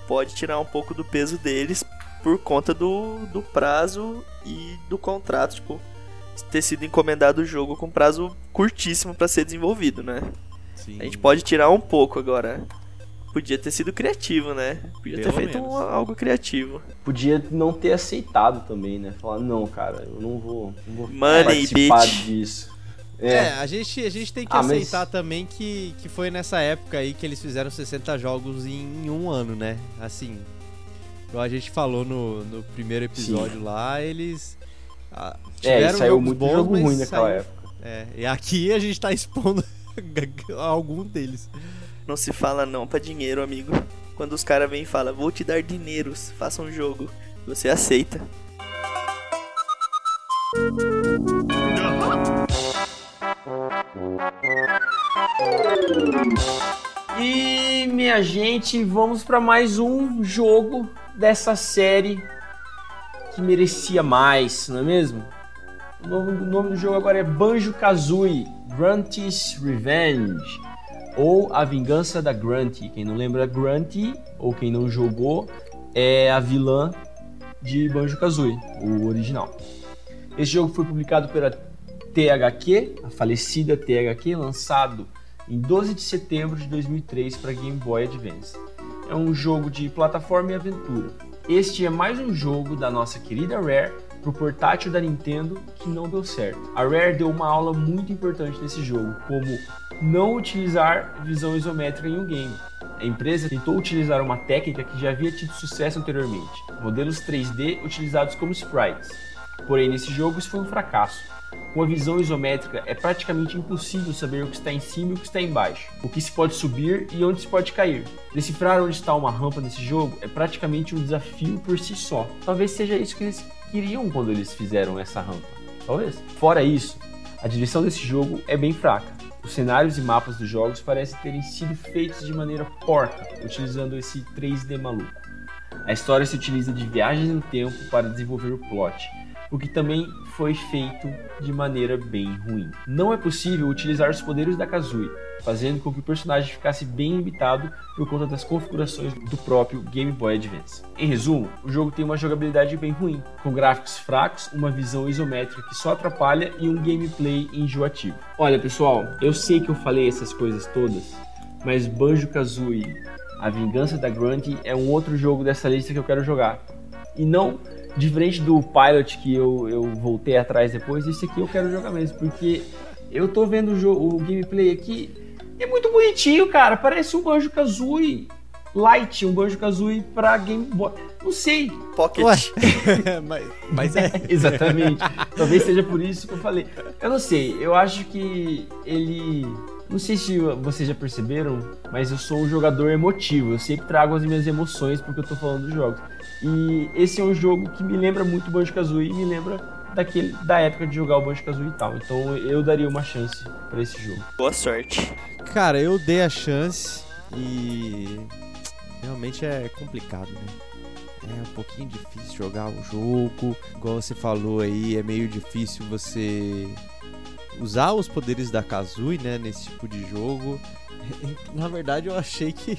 pode tirar um pouco do peso deles por conta do, do prazo e do contrato, tipo, ter sido encomendado o jogo com prazo curtíssimo para ser desenvolvido, né? Sim. A gente pode tirar um pouco agora. Podia ter sido criativo, né? Podia Pelo ter feito um, algo criativo. Podia não ter aceitado também, né? Falar, não, cara, eu não vou, não vou Money, participar bitch. disso. É. é, a, gente, a gente tem que ah, aceitar mas... também que, que foi nessa época aí que eles fizeram 60 jogos em, em um ano, né? Assim, igual a gente falou no, no primeiro episódio Sim. lá, eles ah, tiveram é, saiu muito bons, jogo ruim naquela saiu, época. É, e aqui a gente tá expondo algum deles. Não se fala não pra dinheiro, amigo. Quando os caras vêm e falam, vou te dar dinheiros, faça um jogo. Você aceita. E minha gente, vamos para mais um jogo dessa série que merecia mais, não é mesmo? O nome, o nome do jogo agora é Banjo Kazooie Grunty's Revenge ou A Vingança da Grunty. Quem não lembra Grunty ou quem não jogou é a vilã de Banjo Kazooie, o original. Esse jogo foi publicado pela THQ, a falecida THQ, lançado em 12 de setembro de 2003 para Game Boy Advance. É um jogo de plataforma e aventura. Este é mais um jogo da nossa querida Rare para o portátil da Nintendo que não deu certo. A Rare deu uma aula muito importante nesse jogo, como não utilizar visão isométrica em um game. A empresa tentou utilizar uma técnica que já havia tido sucesso anteriormente, modelos 3D utilizados como sprites. Porém, nesse jogo isso foi um fracasso. Com a visão isométrica, é praticamente impossível saber o que está em cima e o que está embaixo, o que se pode subir e onde se pode cair. Decifrar onde está uma rampa nesse jogo é praticamente um desafio por si só. Talvez seja isso que eles queriam quando eles fizeram essa rampa. Talvez. Fora isso, a direção desse jogo é bem fraca. Os cenários e mapas dos jogos parecem terem sido feitos de maneira porca, utilizando esse 3D maluco. A história se utiliza de viagens no tempo para desenvolver o plot, o que também foi feito de maneira bem ruim. Não é possível utilizar os poderes da Kazooie, fazendo com que o personagem ficasse bem limitado por conta das configurações do próprio Game Boy Advance. Em resumo, o jogo tem uma jogabilidade bem ruim, com gráficos fracos, uma visão isométrica que só atrapalha e um gameplay enjoativo. Olha pessoal, eu sei que eu falei essas coisas todas, mas Banjo-Kazooie A Vingança da Grunty é um outro jogo dessa lista que eu quero jogar. E não diferente do Pilot que eu, eu voltei atrás depois, esse aqui eu quero jogar mesmo, porque eu tô vendo o, jogo, o gameplay aqui, é muito bonitinho, cara, parece um Banjo-Kazooie Light, um Banjo-Kazooie pra Game Boy, não sei. Pocket. mas, mas é. Exatamente. Talvez seja por isso que eu falei. Eu não sei, eu acho que ele... Não sei se vocês já perceberam, mas eu sou um jogador emotivo. Eu sempre trago as minhas emoções porque eu tô falando dos jogos. E esse é um jogo que me lembra muito Banjo-Kazooie e me lembra daquele, da época de jogar o Banjo-Kazooie e tal. Então eu daria uma chance para esse jogo. Boa sorte. Cara, eu dei a chance e realmente é complicado, né? É um pouquinho difícil jogar o jogo. Igual você falou aí, é meio difícil você usar os poderes da Kazooie, né, nesse tipo de jogo. Na verdade, eu achei que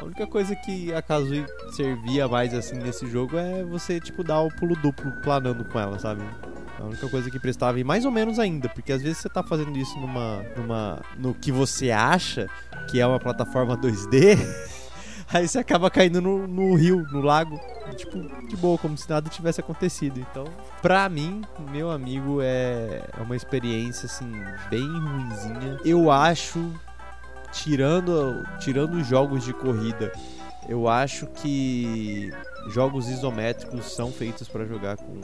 a única coisa que a Kazooie servia mais assim nesse jogo é você tipo dar o pulo duplo planando com ela, sabe? A única coisa que prestava e mais ou menos ainda, porque às vezes você tá fazendo isso numa numa no que você acha que é uma plataforma 2D, aí você acaba caindo no, no rio, no lago, tipo, de boa, como se nada tivesse acontecido. Então, pra mim, meu amigo, é, é uma experiência assim bem ruinzinha. Eu acho tirando tirando os jogos de corrida, eu acho que jogos isométricos são feitos para jogar com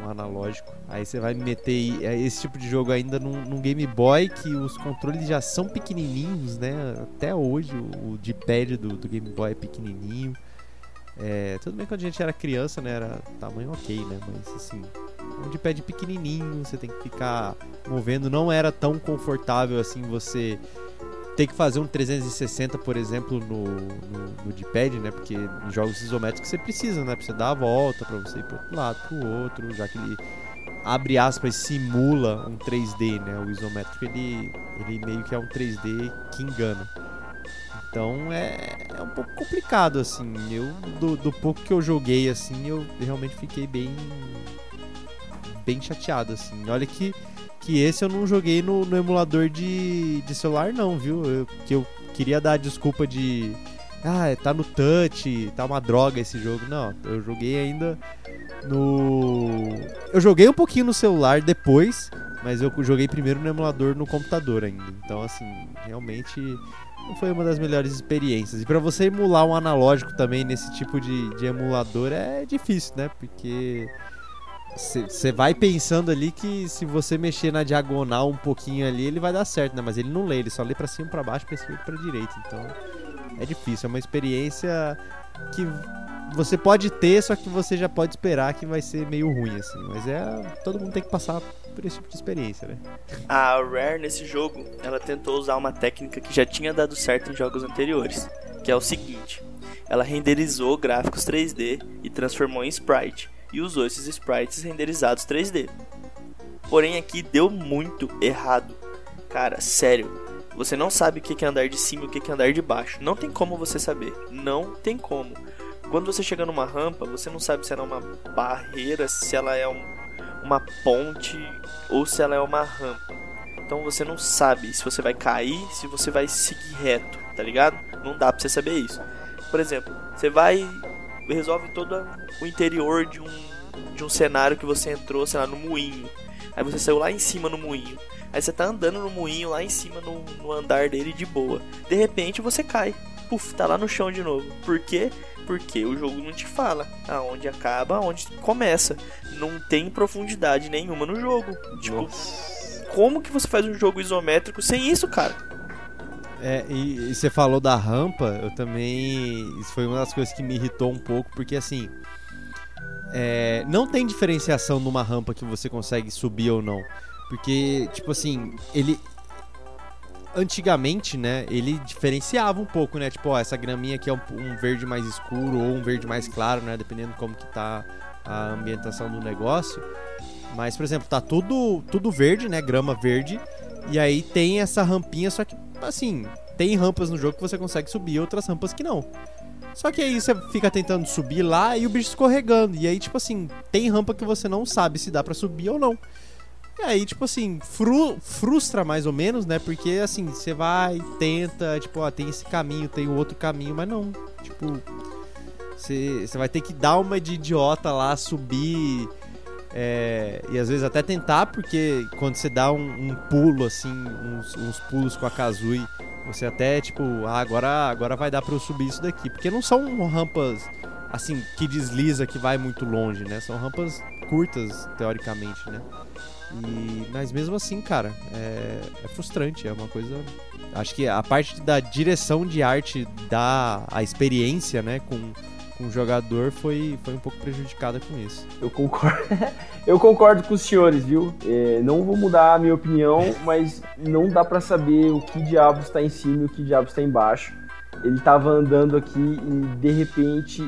um analógico. Aí você vai meter é, esse tipo de jogo ainda num, num, Game Boy que os controles já são pequenininhos, né? Até hoje o, o D-pad do, do, Game Boy é pequenininho. É, tudo bem quando a gente era criança, né? Era tamanho ok, né? Mas assim, um D-pad pequenininho, você tem que ficar movendo. Não era tão confortável assim você ter que fazer um 360, por exemplo, no, no, no D-pad, né? Porque em jogos isométricos você precisa, né? Pra você dar a volta, pra você ir pro outro lado, pro outro, já que ele, abre aspas, simula um 3D, né? O isométrico, ele, ele meio que é um 3D que engana. Então é, é um pouco complicado, assim. Eu, do, do pouco que eu joguei, assim, eu realmente fiquei bem bem chateado, assim. Olha que que esse eu não joguei no, no emulador de, de celular, não, viu? Eu, que eu queria dar a desculpa de. Ah, tá no touch, tá uma droga esse jogo. Não, eu joguei ainda no. Eu joguei um pouquinho no celular depois, mas eu joguei primeiro no emulador no computador ainda. Então, assim, realmente não foi uma das melhores experiências. E para você emular um analógico também nesse tipo de, de emulador é difícil, né? Porque você vai pensando ali que se você mexer na diagonal um pouquinho ali, ele vai dar certo, né? Mas ele não lê, ele só lê pra cima, pra baixo, pra esquerda e pra direita. Então é difícil, é uma experiência que você pode ter, só que você já pode esperar que vai ser meio ruim, assim. Mas é. Todo mundo tem que passar por esse tipo de experiência, né? A Rare nesse jogo, ela tentou usar uma técnica que já tinha dado certo em jogos anteriores, que é o seguinte: ela renderizou gráficos 3D e transformou em sprite e usou esses sprites renderizados 3D. Porém aqui deu muito errado. Cara, sério, você não sabe o que é andar de cima e o que é andar de baixo. Não tem como você saber. Não tem como. Quando você chega numa rampa, você não sabe se ela é uma barreira, se ela é um, uma ponte ou se ela é uma rampa. Então você não sabe se você vai cair, se você vai seguir reto, tá ligado? Não dá pra você saber isso. Por exemplo, você vai resolve todo o interior de um, de um cenário que você entrou, sei lá, no moinho. Aí você saiu lá em cima no moinho. Aí você tá andando no moinho lá em cima no, no andar dele de boa. De repente você cai. puf, tá lá no chão de novo. Por quê? Porque o jogo não te fala aonde acaba, aonde começa. Não tem profundidade nenhuma no jogo. Tipo, Nossa. como que você faz um jogo isométrico sem isso, cara? É, e, e você falou da rampa, eu também. Isso foi uma das coisas que me irritou um pouco, porque assim. é, não tem diferenciação numa rampa que você consegue subir ou não. Porque, tipo assim, ele. Antigamente, né, ele diferenciava um pouco, né? Tipo, ó, essa graminha aqui é um, um verde mais escuro ou um verde mais claro, né? Dependendo de como que tá a ambientação do negócio. Mas, por exemplo, tá tudo, tudo verde, né? Grama verde. E aí tem essa rampinha, só que, assim, tem rampas no jogo que você consegue subir, outras rampas que não. Só que aí você fica tentando subir lá e o bicho escorregando. E aí, tipo assim, tem rampa que você não sabe se dá pra subir ou não. E aí, tipo assim, fru- frustra mais ou menos, né? Porque assim, você vai, tenta, tipo, ó, tem esse caminho, tem o outro caminho, mas não. Tipo, você vai ter que dar uma de idiota lá, subir. É, e às vezes até tentar, porque quando você dá um, um pulo, assim, uns, uns pulos com a Kazooie, você até, tipo, ah, agora, agora vai dar pra eu subir isso daqui. Porque não são rampas, assim, que desliza, que vai muito longe, né? São rampas curtas, teoricamente, né? E, mas mesmo assim, cara, é, é frustrante, é uma coisa. Acho que a parte da direção de arte da a experiência, né, com, com o jogador foi, foi um pouco prejudicada com isso. Eu concordo. Eu concordo com os senhores, viu? É, não vou mudar a minha opinião, mas não dá pra saber o que diabos tá em cima e o que diabos tá embaixo. Ele tava andando aqui e de repente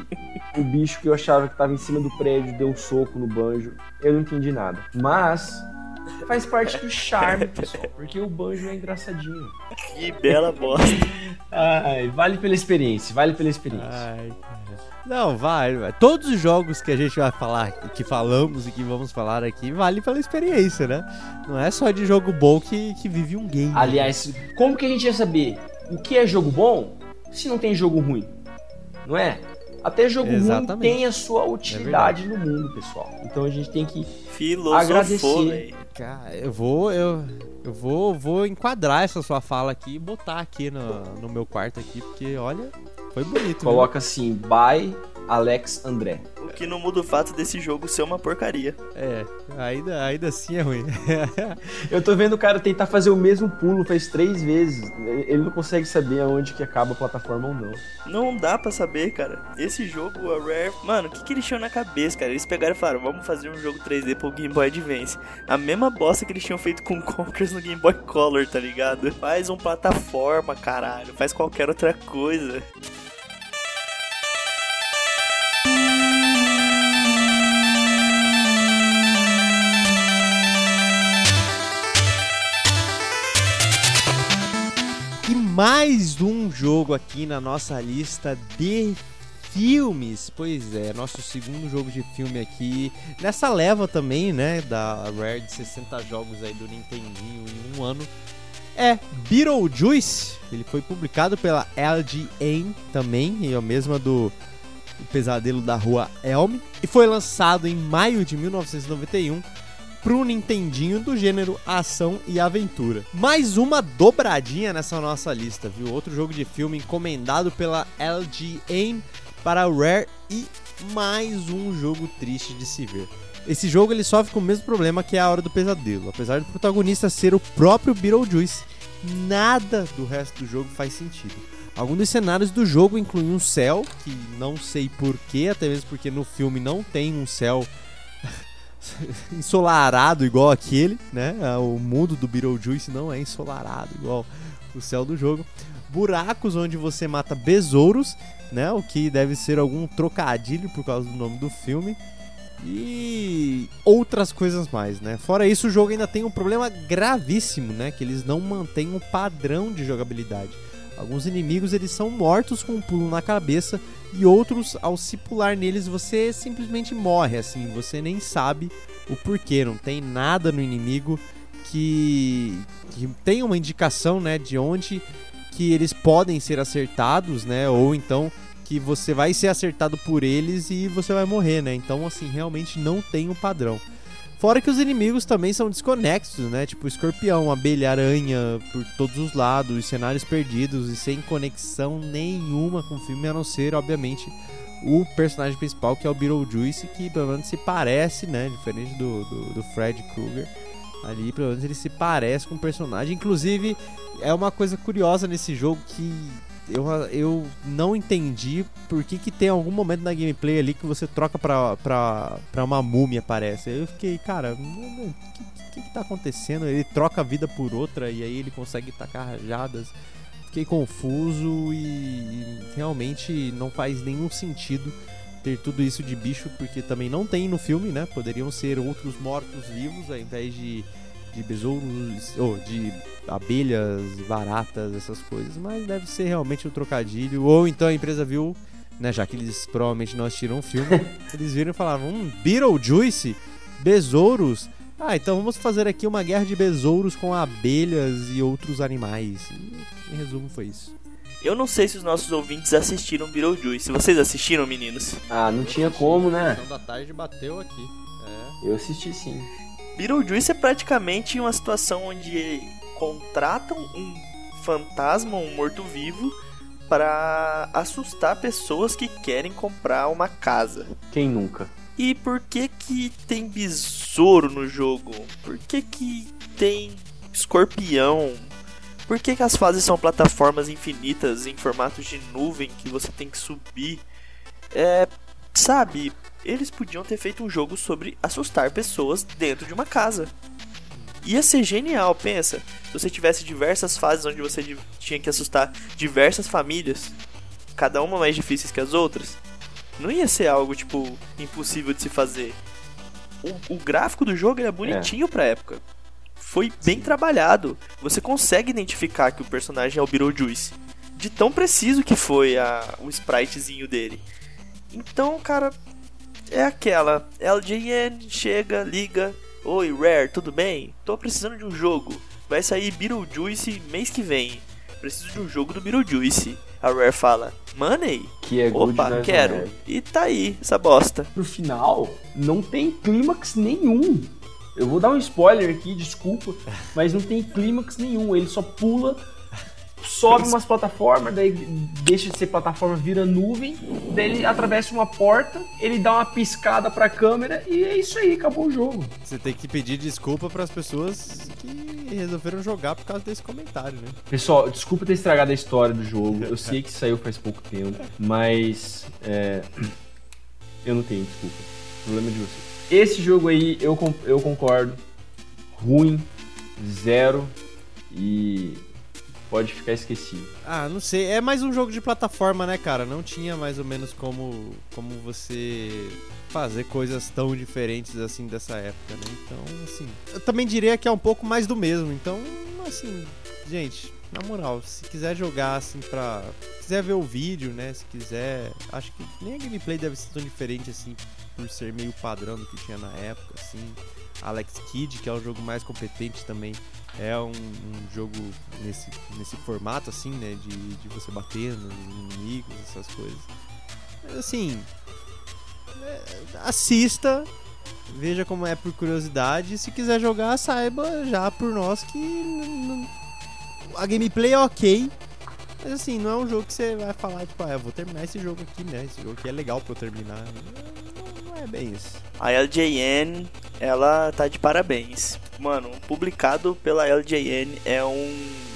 o bicho que eu achava que tava em cima do prédio deu um soco no banjo. Eu não entendi nada. Mas faz parte do charme, pessoal, porque o banjo é engraçadinho. Que bela bosta. Ai, vale pela experiência, vale pela experiência. Ai. Não, vai, vai. Todos os jogos que a gente vai falar, que falamos e que vamos falar aqui, vale pela experiência, né? Não é só de jogo bom que, que vive um game. Aliás, como que a gente ia saber o que é jogo bom se não tem jogo ruim? Não é? Até jogo ruim Exatamente. tem a sua utilidade no mundo, pessoal. Então a gente tem que. Filosofou, Agradecer. velho. Cara, eu vou, eu, eu vou, vou enquadrar essa sua fala aqui e botar aqui no, no meu quarto aqui, porque olha, foi bonito. viu? Coloca assim, by Alex André. O que não muda o fato desse jogo ser uma porcaria. É, ainda, ainda assim é ruim. Eu tô vendo o cara tentar fazer o mesmo pulo faz três vezes. Ele não consegue saber aonde que acaba a plataforma ou não. Não dá pra saber, cara. Esse jogo, a Rare. Mano, o que, que eles tinham na cabeça, cara? Eles pegaram e falaram: vamos fazer um jogo 3D pro Game Boy Advance. A mesma bosta que eles tinham feito com Conquers no Game Boy Color, tá ligado? Faz um plataforma, caralho. Faz qualquer outra coisa. Mais um jogo aqui na nossa lista de filmes. Pois é, nosso segundo jogo de filme aqui. Nessa leva também, né, da Rare de 60 jogos aí do Nintendinho em um ano. É Beetlejuice. Ele foi publicado pela LGN também, e é a mesma do O Pesadelo da Rua Elm. E foi lançado em maio de 1991 pro Nintendinho do gênero ação e aventura. Mais uma dobradinha nessa nossa lista, viu? Outro jogo de filme encomendado pela LGN para o Rare e mais um jogo triste de se ver. Esse jogo ele sofre com o mesmo problema que é a Hora do Pesadelo. Apesar do protagonista ser o próprio Beetlejuice, nada do resto do jogo faz sentido. Alguns dos cenários do jogo incluem um céu, que não sei porquê, até mesmo porque no filme não tem um céu ensolarado igual aquele, né? O mundo do Beetlejuice não é ensolarado igual o céu do jogo. Buracos onde você mata besouros, né? O que deve ser algum trocadilho por causa do nome do filme. E outras coisas mais, né? Fora isso, o jogo ainda tem um problema gravíssimo, né? Que eles não mantêm um padrão de jogabilidade. Alguns inimigos eles são mortos com um pulo na cabeça e outros, ao se pular neles, você simplesmente morre, assim, você nem sabe o porquê, não tem nada no inimigo que, que tem uma indicação, né, de onde que eles podem ser acertados, né, ou então que você vai ser acertado por eles e você vai morrer, né, então, assim, realmente não tem um padrão. Fora que os inimigos também são desconexos, né? Tipo escorpião, abelha, aranha por todos os lados, cenários perdidos e sem conexão nenhuma com o filme, a não ser, obviamente, o personagem principal, que é o Beetlejuice, que pelo menos se parece, né? Diferente do, do, do Fred Krueger. Ali, pelo menos, ele se parece com o personagem. Inclusive, é uma coisa curiosa nesse jogo que eu, eu não entendi por que, que tem algum momento na gameplay ali que você troca pra, pra, pra uma múmia, parece. Eu fiquei, cara, o que, que, que tá acontecendo? Ele troca a vida por outra e aí ele consegue tacar rajadas. Fiquei confuso e, e realmente não faz nenhum sentido ter tudo isso de bicho, porque também não tem no filme, né? Poderiam ser outros mortos-vivos ao invés de, de besouros, ou de abelhas, baratas, essas coisas. Mas deve ser realmente um trocadilho. Ou então a empresa viu, né? Já que eles provavelmente não assistiram o filme, eles viram e falavam: hum, Beetlejuice, besouros. Ah, então vamos fazer aqui uma guerra de besouros com abelhas e outros animais. E, em resumo, foi isso. Eu não sei se os nossos ouvintes assistiram Beetlejuice. Vocês assistiram, meninos? Ah, não tinha como, né? Sessão da tarde bateu aqui. É. Eu assisti sim. Beetlejuice é praticamente uma situação onde contratam um fantasma, um morto-vivo, para assustar pessoas que querem comprar uma casa. Quem nunca? E por que que tem besouro no jogo? Por que que tem escorpião? Por que, que as fases são plataformas infinitas em formatos de nuvem que você tem que subir? É, sabe, eles podiam ter feito um jogo sobre assustar pessoas dentro de uma casa. Ia ser genial, pensa. Se você tivesse diversas fases onde você tinha que assustar diversas famílias, cada uma mais difíceis que as outras, não ia ser algo tipo impossível de se fazer. O, o gráfico do jogo era bonitinho é. pra época foi bem Sim. trabalhado. Você consegue identificar que o personagem é o Beetlejuice. De tão preciso que foi a, o spritezinho dele. Então, cara, é aquela. LJN chega, liga. Oi, Rare, tudo bem? Tô precisando de um jogo. Vai sair Beetlejuice mês que vem. Preciso de um jogo do Beetlejuice. A Rare fala, Money? Que é Opa, quero. E tá aí, essa bosta. No final, não tem clímax nenhum. Eu vou dar um spoiler aqui, desculpa, mas não tem clímax nenhum. Ele só pula, sobe umas plataformas, daí deixa de ser plataforma, vira nuvem, daí ele atravessa uma porta, ele dá uma piscada pra câmera e é isso aí, acabou o jogo. Você tem que pedir desculpa para as pessoas que resolveram jogar por causa desse comentário, né? Pessoal, desculpa ter estragado a história do jogo. Eu sei que saiu faz pouco tempo, mas é, eu não tenho desculpa. Problema de vocês. Esse jogo aí eu, eu concordo. Ruim, zero e pode ficar esquecido. Ah, não sei. É mais um jogo de plataforma, né, cara? Não tinha mais ou menos como, como você fazer coisas tão diferentes assim dessa época, né? Então, assim, eu também diria que é um pouco mais do mesmo. Então, assim, gente, na moral, se quiser jogar assim pra. Se quiser ver o vídeo, né? Se quiser. Acho que nem a gameplay deve ser tão diferente assim por ser meio padrão do que tinha na época, assim. Alex Kidd, que é o jogo mais competente também, é um, um, jogo nesse, nesse formato, assim, né? De, de você bater nos inimigos, essas coisas. Mas, assim, é, assista, veja como é por curiosidade. Se quiser jogar, saiba já por nós que a gameplay é ok. Mas assim, não é um jogo que você vai falar, tipo, ah, eu vou terminar esse jogo aqui, né? Esse jogo aqui é legal pra eu terminar é bem isso. A LJN, ela tá de parabéns. Mano, publicado pela LJN é um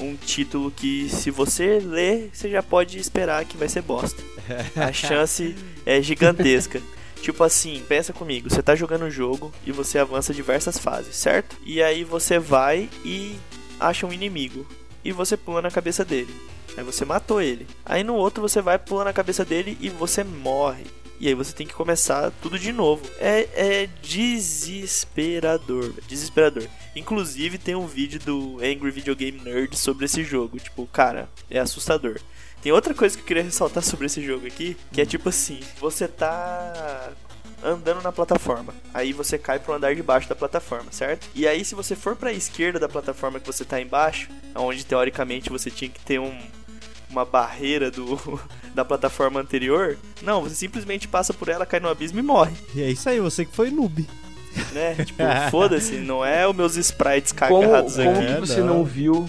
um título que se você ler, você já pode esperar que vai ser bosta. A chance é gigantesca. Tipo assim, pensa comigo, você tá jogando um jogo e você avança diversas fases, certo? E aí você vai e acha um inimigo e você pula na cabeça dele. Aí você matou ele. Aí no outro você vai pula na cabeça dele e você morre. E aí você tem que começar tudo de novo. É, é desesperador. Desesperador. Inclusive tem um vídeo do Angry Video Game Nerd sobre esse jogo. Tipo, cara, é assustador. Tem outra coisa que eu queria ressaltar sobre esse jogo aqui, que é tipo assim, você tá andando na plataforma. Aí você cai pro andar de baixo da plataforma, certo? E aí se você for para a esquerda da plataforma que você tá embaixo, onde teoricamente você tinha que ter um uma barreira do, da plataforma anterior. Não, você simplesmente passa por ela, cai no abismo e morre. E é isso aí, você que foi noob. Né? Tipo, foda-se, não é os meus sprites Como, cagados como aqui. que você não. viu?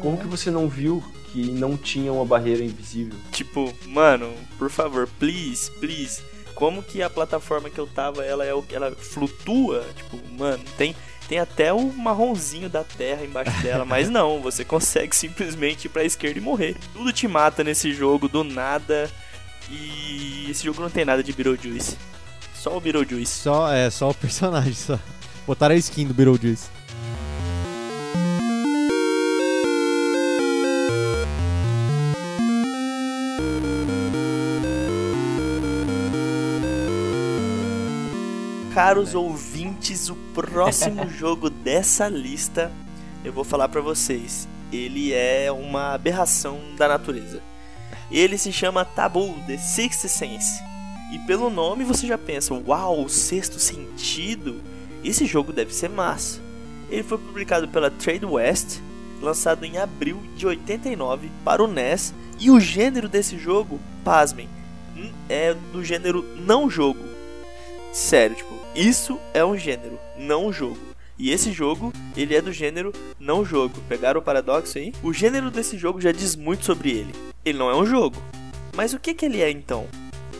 Como que você não viu que não tinha uma barreira invisível? Tipo, mano, por favor, please, please. Como que a plataforma que eu tava, ela é o ela flutua? Tipo, mano, tem tem até o marronzinho da terra embaixo dela, mas não, você consegue simplesmente ir pra esquerda e morrer. Tudo te mata nesse jogo do nada. E esse jogo não tem nada de Beetlejuice. Só o Beetlejuice. Só, é, só o personagem, só. Botaram a skin do Beetlejuice. Caros ouvintes, o próximo jogo dessa lista, eu vou falar pra vocês. Ele é uma aberração da natureza. Ele se chama Tabu The Sixth Sense. E pelo nome você já pensa, uau, o sexto sentido? Esse jogo deve ser massa. Ele foi publicado pela Trade West, lançado em abril de 89 para o NES, e o gênero desse jogo, pasmem, hum, é do gênero não jogo. Sério, tipo, isso é um gênero, não um jogo. E esse jogo, ele é do gênero não jogo. Pegaram o paradoxo aí? O gênero desse jogo já diz muito sobre ele. Ele não é um jogo. Mas o que, que ele é então?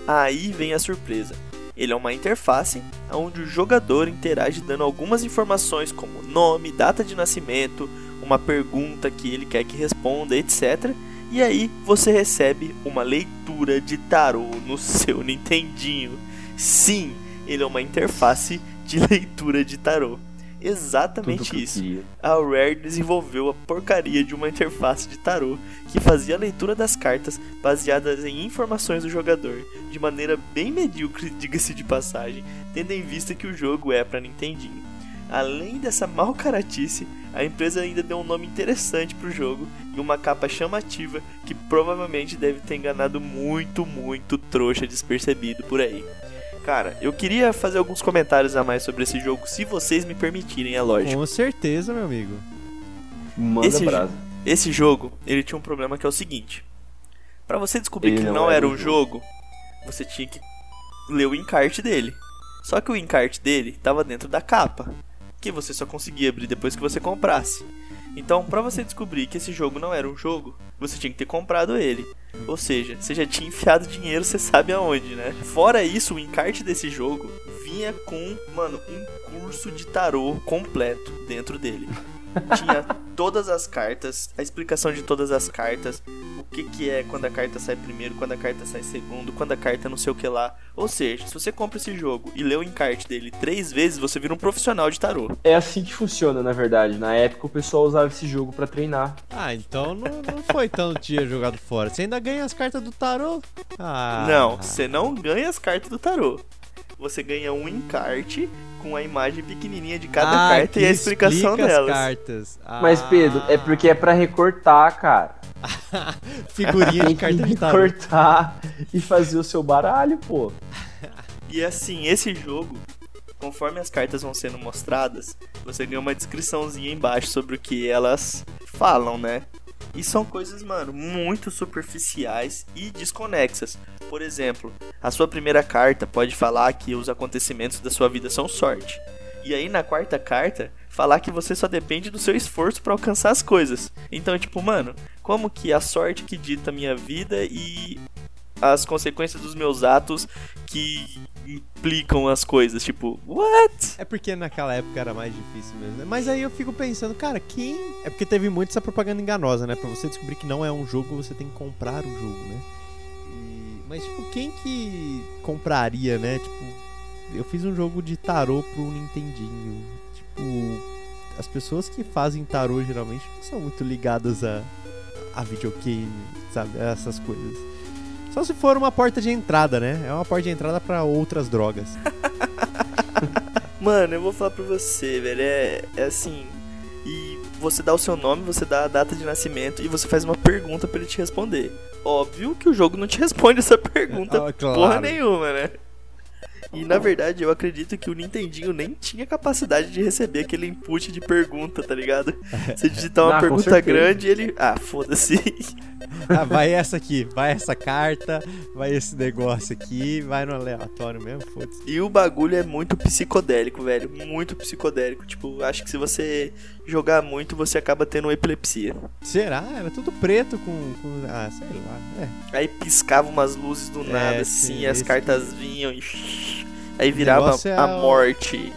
Aí vem a surpresa. Ele é uma interface onde o jogador interage dando algumas informações como nome, data de nascimento, uma pergunta que ele quer que responda, etc. E aí você recebe uma leitura de tarô no seu Nintendinho. Sim, ele é uma interface de leitura de tarô. Exatamente isso. A Rare desenvolveu a porcaria de uma interface de tarô que fazia a leitura das cartas baseadas em informações do jogador, de maneira bem medíocre, diga-se de passagem, tendo em vista que o jogo é para Nintendinho. Além dessa mal caratice, a empresa ainda deu um nome interessante pro jogo e uma capa chamativa que provavelmente deve ter enganado muito, muito trouxa despercebido por aí. Cara, eu queria fazer alguns comentários a mais sobre esse jogo, se vocês me permitirem, é lógico. Com certeza, meu amigo. Manda Esse brasa. Esse jogo, ele tinha um problema que é o seguinte. Pra você descobrir Ele que não não era era um um jogo, você tinha que ler o encarte dele. Só que o encarte dele tava dentro da capa, que você só conseguia abrir depois que você comprasse. Então, pra você descobrir que esse jogo não era um jogo, você tinha que ter comprado ele. Ou seja, você já tinha enfiado dinheiro, você sabe aonde, né? Fora isso, o encarte desse jogo vinha com, mano, um curso de tarô completo dentro dele. Tinha todas as cartas, a explicação de todas as cartas, o que que é quando a carta sai primeiro, quando a carta sai segundo, quando a carta não sei o que lá. Ou seja, se você compra esse jogo e lê o encarte dele três vezes, você vira um profissional de tarô. É assim que funciona, na verdade. Na época o pessoal usava esse jogo pra treinar. Ah, então não, não foi tanto dia jogado fora. Você ainda ganha as cartas do tarô? Ah. Não, você não ganha as cartas do tarô. Você ganha um encarte com a imagem pequenininha de cada Ah, carta e a explicação explica delas. As cartas. Mas, Ah, Pedro, é porque é pra recortar, cara. Figurinha de carta de recortar e fazer o seu baralho, pô. E assim, esse jogo, conforme as cartas vão sendo mostradas, você ganha uma descriçãozinha embaixo sobre o que elas falam, né? E são coisas, mano, muito superficiais e desconexas. Por exemplo, a sua primeira carta pode falar que os acontecimentos da sua vida são sorte. E aí na quarta carta, falar que você só depende do seu esforço pra alcançar as coisas. Então, tipo, mano, como que a sorte que dita minha vida e as consequências dos meus atos que implicam as coisas, tipo, what? É porque naquela época era mais difícil mesmo, né? Mas aí eu fico pensando, cara, quem. É porque teve muito essa propaganda enganosa, né? Pra você descobrir que não é um jogo, você tem que comprar o jogo, né? E- Mas, tipo, quem que compraria, né? Tipo, eu fiz um jogo de tarô pro Nintendinho. Tipo, as pessoas que fazem tarô geralmente não são muito ligadas a, a videogame, sabe? Essas coisas. Só se for uma porta de entrada, né? É uma porta de entrada pra outras drogas. Mano, eu vou falar pra você, velho, é, é assim. E você dá o seu nome, você dá a data de nascimento e você faz uma pergunta pra ele te responder. Óbvio que o jogo não te responde essa pergunta Ah, claro. porra nenhuma, né? E na verdade eu acredito que o Nintendinho nem tinha capacidade de receber aquele input de pergunta, tá ligado? Você digitar uma Ah, pergunta grande ele. Ah, foda-se. Ah, vai essa aqui, vai essa carta, vai esse negócio aqui, vai no aleatório mesmo, foda-se. E o bagulho é muito psicodélico, velho. Muito psicodélico. Tipo, acho que se você jogar muito, você acaba tendo epilepsia. Será? Era tudo preto com. com- ah, sei lá. É. Aí piscava umas luzes do nada, É, assim, sim, e as cartas vinham e. Aí virava é a morte.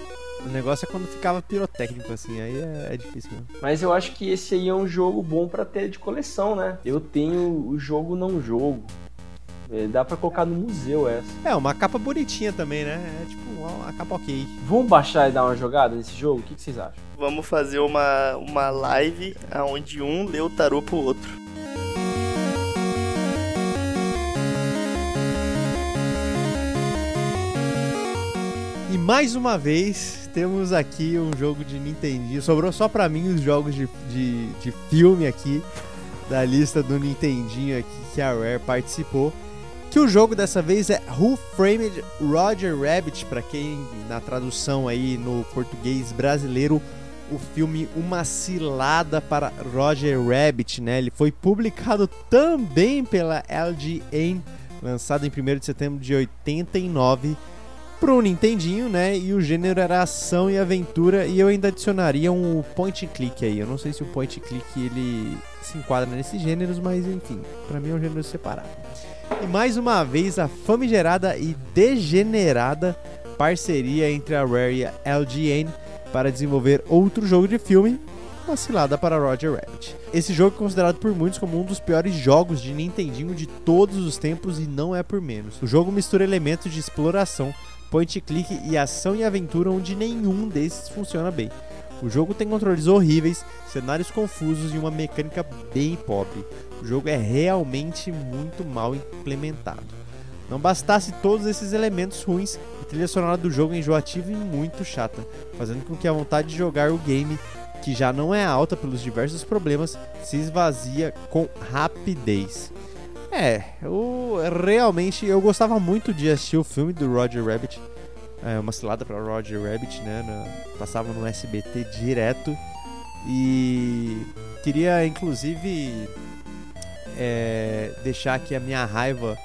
O negócio é quando ficava pirotécnico, assim, aí é, é difícil mesmo. Mas eu acho que esse aí é um jogo bom pra ter de coleção, né? Eu tenho o jogo não jogo. É, dá pra colocar no museu essa. É, uma capa bonitinha também, né? É tipo uma capa ok. Vamos baixar e dar uma jogada nesse jogo? O que, que vocês acham? Vamos fazer uma, uma live onde um lê o tarô pro outro. E mais uma vez, temos aqui um jogo de Nintendinho. Sobrou só pra mim os jogos de, de, de filme aqui, da lista do Nintendinho aqui, que a Rare participou. Que o jogo dessa vez é Who Framed Roger Rabbit, pra quem na tradução aí no português brasileiro, o filme Uma Cilada para Roger Rabbit, né? Ele foi publicado também pela LGN, lançado em 1 de setembro de 89 pro Nintendinho, né? E o gênero era ação e aventura e eu ainda adicionaria um point and click aí. Eu não sei se o point and click ele se enquadra nesses gêneros, mas enfim, pra mim é um gênero separado. E mais uma vez a famigerada e degenerada parceria entre a Rare e a LGN para desenvolver outro jogo de filme, uma cilada para Roger Rabbit. Esse jogo é considerado por muitos como um dos piores jogos de Nintendinho de todos os tempos e não é por menos. O jogo mistura elementos de exploração, point click e ação e aventura onde nenhum desses funciona bem. O jogo tem controles horríveis, cenários confusos e uma mecânica bem pobre. O jogo é realmente muito mal implementado. Não bastasse todos esses elementos ruins, a trilha sonora do jogo é enjoativa e muito chata, fazendo com que a vontade de jogar o game, que já não é alta pelos diversos problemas, se esvazia com rapidez. É, eu realmente eu gostava muito de assistir o filme do Roger Rabbit. É, uma cilada para Roger Rabbit, né? passava no SBT direto. E queria inclusive é, deixar aqui a minha raiva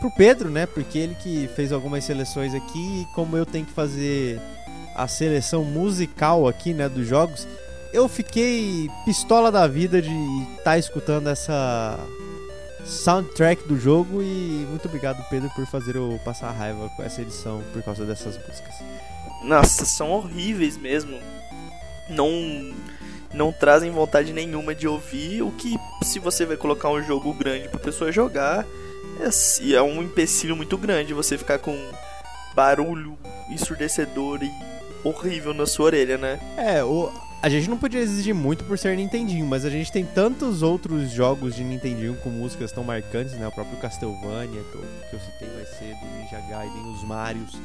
pro Pedro, né? Porque ele que fez algumas seleções aqui e como eu tenho que fazer a seleção musical aqui, né, dos jogos, eu fiquei pistola da vida de estar escutando essa soundtrack do jogo e muito obrigado Pedro por fazer eu passar raiva com essa edição por causa dessas músicas. Nossa, são horríveis mesmo. Não não trazem vontade nenhuma de ouvir, o que se você vai colocar um jogo grande pra pessoa jogar, é, é um empecilho muito grande você ficar com barulho ensurdecedor e horrível na sua orelha, né? É, o, a gente não podia exigir muito por ser Nintendinho, mas a gente tem tantos outros jogos de Nintendinho com músicas tão marcantes, né? O próprio Castlevania, que eu, que eu citei mais cedo, Ninja Gaiden, os Marios.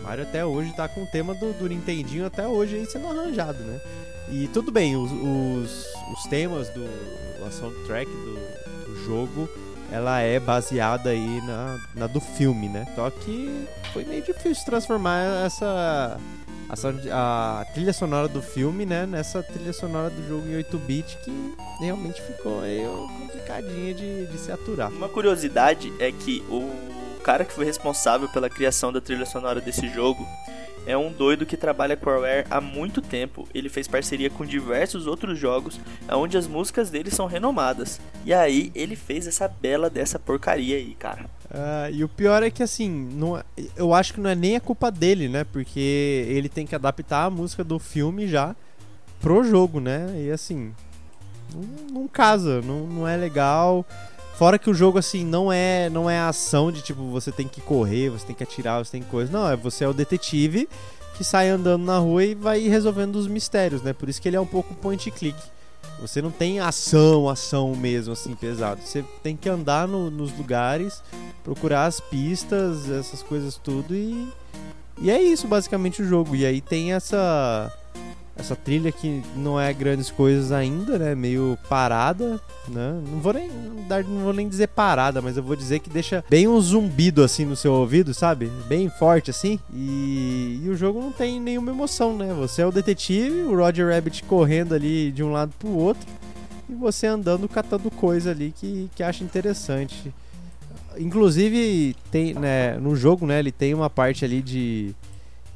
Mario até hoje tá com o tema do, do Nintendinho até hoje aí sendo arranjado, né? E tudo bem, os, os, os temas do a soundtrack do, do jogo, ela é baseada aí na, na do filme, né? Só que foi meio difícil transformar essa a, a trilha sonora do filme, né, nessa trilha sonora do jogo em 8-bit que realmente ficou meio complicadinha de, de se aturar. Uma curiosidade é que o cara que foi responsável pela criação da trilha sonora desse jogo é um doido que trabalha com Rare há muito tempo. Ele fez parceria com diversos outros jogos, onde as músicas dele são renomadas. E aí ele fez essa bela dessa porcaria aí, cara. Ah, e o pior é que assim, não é- eu acho que não é nem a culpa dele, né, porque ele tem que adaptar a música do filme já pro jogo, né, e assim, não, não casa, não, não é legal. Fora que o jogo, assim, não é não é ação de tipo, você tem que correr, você tem que atirar, você tem coisa. Não, é você é o detetive que sai andando na rua e vai resolvendo os mistérios, né? Por isso que ele é um pouco point click. Você não tem ação, ação mesmo, assim, pesado. Você tem que andar no- nos lugares, procurar as pistas, essas coisas tudo e. E é isso, basicamente, o jogo. E aí tem essa. Essa trilha que não é grandes coisas ainda, né? Meio parada, né? Não vou nem não vou nem dizer parada, mas eu vou dizer que deixa bem um zumbido assim no seu ouvido, sabe? Bem forte assim. E, e o jogo não tem nenhuma emoção, né? Você é o detetive, o Roger Rabbit correndo ali de um lado pro outro e você andando catando coisa ali que, que acha interessante. Inclusive tem, né, no jogo, né, ele tem uma parte ali de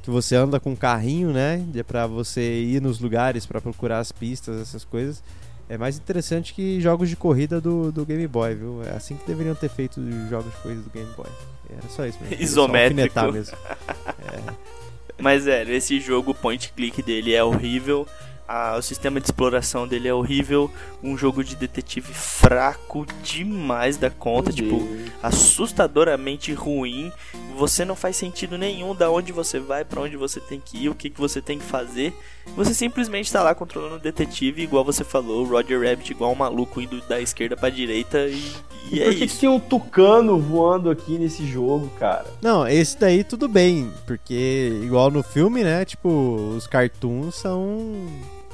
que você anda com um carrinho, né? É para você ir nos lugares para procurar as pistas, essas coisas. É mais interessante que jogos de corrida do, do Game Boy, viu? É assim que deveriam ter feito os jogos de corrida do Game Boy. Era só isso mesmo. Isométrico. Só mesmo. é. Mas, velho, esse jogo point click dele é horrível a, o sistema de exploração dele é horrível, um jogo de detetive fraco demais da conta, tipo, assustadoramente ruim. Você não faz sentido nenhum da onde você vai, para onde você tem que ir, o que, que você tem que fazer. Você simplesmente está lá controlando o detetive, igual você falou, Roger Rabbit igual um maluco indo da esquerda para direita e, e, e é por que isso. Que tem um tucano voando aqui nesse jogo, cara? Não, esse daí tudo bem, porque igual no filme, né? Tipo, os cartoons são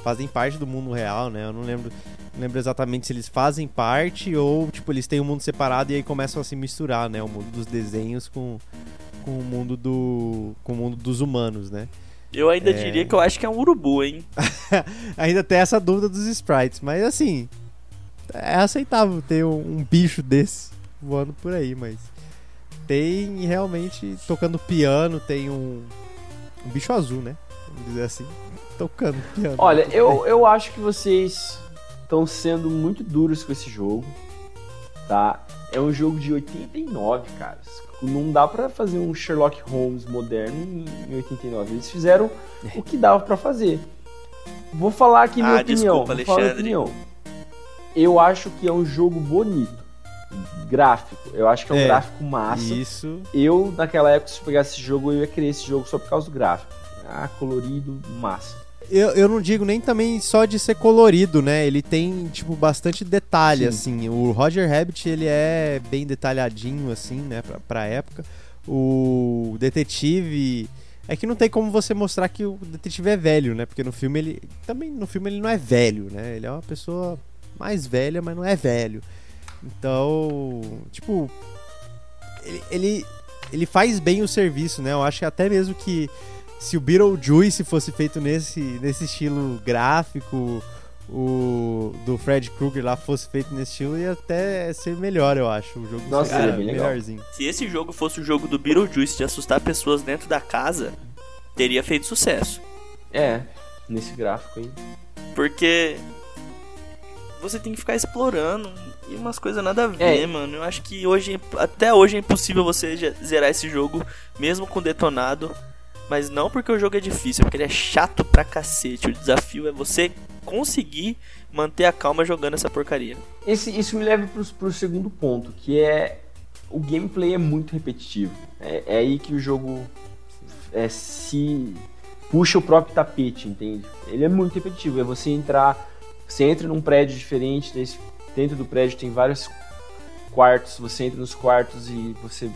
fazem parte do mundo real, né? Eu não lembro, não lembro exatamente se eles fazem parte ou, tipo, eles têm um mundo separado e aí começam a se misturar, né? O mundo dos desenhos com, com o mundo do com o mundo dos humanos, né? Eu ainda é... diria que eu acho que é um urubu, hein? ainda tem essa dúvida dos sprites, mas assim, é aceitável ter um, um bicho desse voando por aí, mas tem realmente tocando piano, tem um, um bicho azul, né? Vamos dizer assim tocando piano. Olha, eu, eu acho que vocês estão sendo muito duros com esse jogo, tá? É um jogo de 89, cara. Não dá para fazer um Sherlock Holmes moderno em 89. Eles fizeram o que dava para fazer. Vou falar aqui minha ah, opinião. Desculpa, Alexandre. Opinião. Eu acho que é um jogo bonito. Gráfico. Eu acho que é um é, gráfico massa. Isso. Eu, naquela época, se pegasse esse jogo, eu ia querer esse jogo só por causa do gráfico. Ah, colorido, massa eu, eu não digo nem também só de ser colorido, né? Ele tem, tipo, bastante detalhe, Sim. assim. O Roger Rabbit, ele é bem detalhadinho, assim, né? Pra, pra época. O detetive... É que não tem como você mostrar que o detetive é velho, né? Porque no filme ele... Também no filme ele não é velho, né? Ele é uma pessoa mais velha, mas não é velho. Então, tipo... Ele, ele, ele faz bem o serviço, né? Eu acho que até mesmo que se o Beetlejuice fosse feito nesse, nesse estilo gráfico, o do Fred Krueger lá fosse feito nesse estilo, ia até ser melhor, eu acho. O jogo Nossa, seria bem melhorzinho. Se esse jogo fosse o jogo do Beetlejuice de assustar pessoas dentro da casa, teria feito sucesso. É, nesse gráfico aí. Porque você tem que ficar explorando e umas coisas nada a ver, é. mano. Eu acho que hoje, até hoje é impossível você zerar esse jogo, mesmo com detonado. Mas não porque o jogo é difícil, é porque ele é chato pra cacete. O desafio é você conseguir manter a calma jogando essa porcaria. Esse, isso me leva pro, pro segundo ponto, que é o gameplay é muito repetitivo. É, é aí que o jogo é, se puxa o próprio tapete, entende? Ele é muito repetitivo. É você entrar, você entra num prédio diferente, dentro do prédio tem vários quartos, você entra nos quartos e você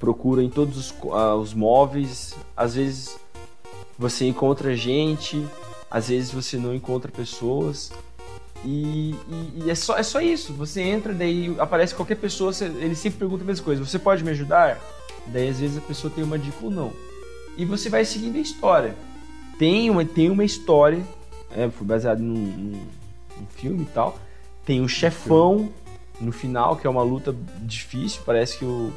procura em todos os, uh, os móveis. Às vezes você encontra gente, às vezes você não encontra pessoas. E, e, e, é, só, é só isso. Você entra, daí aparece qualquer pessoa, você, ele sempre pergunta a mesma coisa: Você pode me ajudar? Daí às vezes a pessoa tem uma dica ou não. E você vai seguindo a história. Tem uma, tem uma história, é, foi baseado num, num, num filme e tal. Tem um chefão no final, que é uma luta difícil. Parece que o,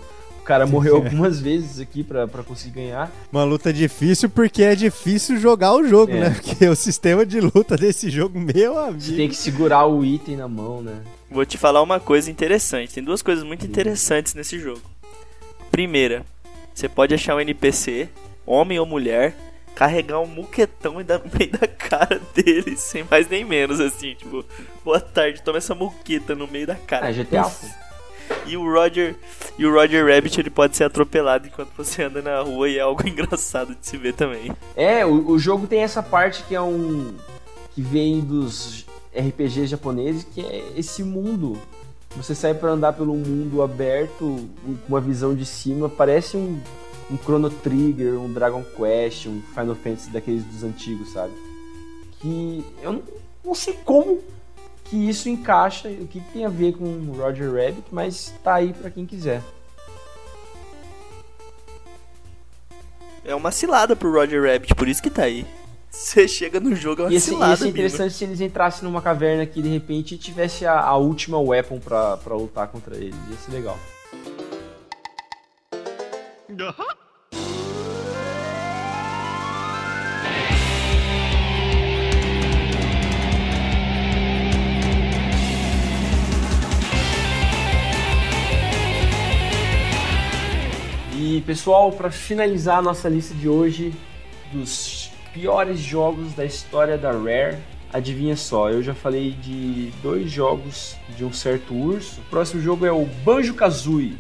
o cara morreu algumas vezes aqui para conseguir ganhar. Uma luta difícil porque é difícil jogar o jogo, é. né? Porque o sistema de luta desse jogo, meu amigo. Você tem que segurar o item na mão, né? Vou te falar uma coisa interessante. Tem duas coisas muito interessantes nesse jogo. Primeira, você pode achar um NPC, homem ou mulher, carregar um muquetão e dar no meio da cara dele, sem mais nem menos, assim, tipo, boa tarde, toma essa muqueta no meio da cara. É GTA. E o Roger e o Roger Rabbit ele pode ser atropelado enquanto você anda na rua e é algo engraçado de se ver também. É, o, o jogo tem essa parte que é um que vem dos RPGs japoneses, que é esse mundo. Você sai para andar pelo mundo aberto, com uma visão de cima, parece um, um Chrono Trigger, um Dragon Quest, um Final Fantasy daqueles dos antigos, sabe? que eu não, não sei como que isso encaixa, o que tem a ver com Roger Rabbit, mas tá aí para quem quiser. É uma cilada pro Roger Rabbit, por isso que tá aí. Você chega no jogo, é uma ia ser, cilada. Ia ser interessante se eles entrassem numa caverna aqui de repente e tivesse a, a última weapon pra, pra lutar contra eles. Ia ser legal. E pessoal, para finalizar a nossa lista de hoje dos piores jogos da história da Rare, adivinha só, eu já falei de dois jogos de um certo urso. O próximo jogo é o Banjo-Kazooie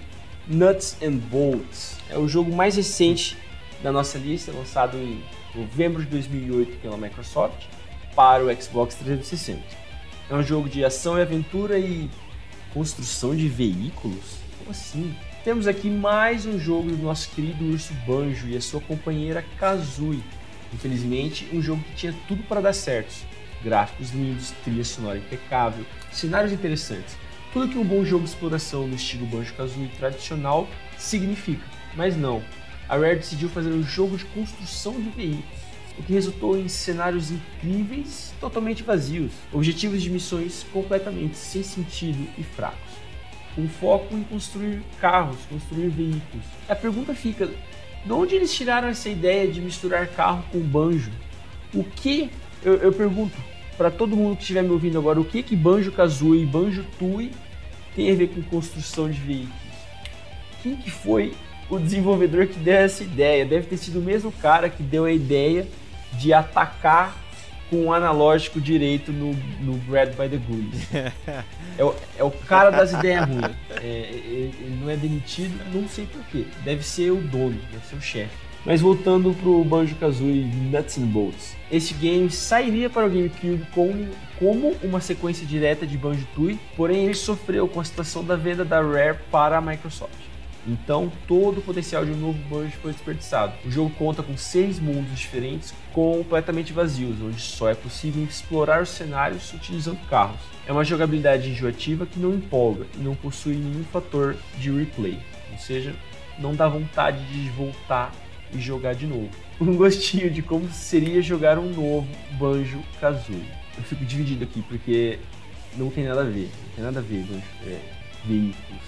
Nuts and Bolts. É o jogo mais recente da nossa lista, lançado em novembro de 2008 pela Microsoft para o Xbox 360. É um jogo de ação e aventura e construção de veículos? Como assim? Temos aqui mais um jogo do nosso querido urso Banjo e a sua companheira Kazooie. Infelizmente, um jogo que tinha tudo para dar certo. Gráficos lindos, trilha sonora impecável, cenários interessantes. Tudo que um bom jogo de exploração no estilo Banjo-Kazooie tradicional significa. Mas não, a Rare decidiu fazer um jogo de construção de veículos, o que resultou em cenários incríveis totalmente vazios, objetivos de missões completamente sem sentido e fracos com foco em construir carros, construir veículos. A pergunta fica: de onde eles tiraram essa ideia de misturar carro com banjo? O que, eu, eu pergunto para todo mundo que estiver me ouvindo agora, o que que Banjo Kazooie e Banjo Tui tem a ver com construção de veículos? Quem que foi o desenvolvedor que deu essa ideia? Deve ter sido o mesmo cara que deu a ideia de atacar com o analógico direito no, no Bread by the Ghoulies. é, o, é o cara das ideias ruins. É, ele, ele, não é demitido, não sei porquê. Deve ser o dono, deve ser o chefe. Mas voltando pro Banjo-Kazooie Nuts and Bolts. Esse game sairia para o GameCube como, como uma sequência direta de Banjo-Tooie, porém ele sofreu com a situação da venda da Rare para a Microsoft. Então, todo o potencial de um novo Banjo foi desperdiçado. O jogo conta com seis mundos diferentes, completamente vazios, onde só é possível explorar os cenários utilizando carros. É uma jogabilidade enjoativa que não empolga e não possui nenhum fator de replay, ou seja, não dá vontade de voltar e jogar de novo. Um gostinho de como seria jogar um novo Banjo Kazooie. Eu fico dividido aqui porque não tem nada a ver, não tem nada a ver Banjo, é, veículos.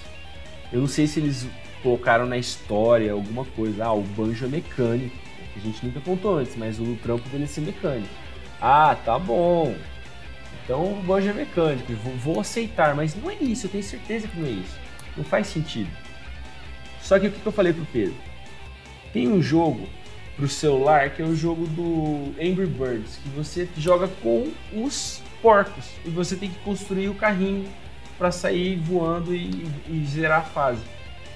Eu não sei se eles colocaram na história alguma coisa. Ah, o Banjo é mecânico, a gente nunca contou antes, mas o trampo dele é ser mecânico. Ah, tá bom. Então o Banjo é mecânico, vou, vou aceitar, mas não é isso, eu tenho certeza que não é isso. Não faz sentido. Só que o que eu falei pro Pedro? Tem um jogo pro celular que é o jogo do Angry Birds, que você joga com os porcos e você tem que construir o carrinho para sair voando e, e zerar a fase.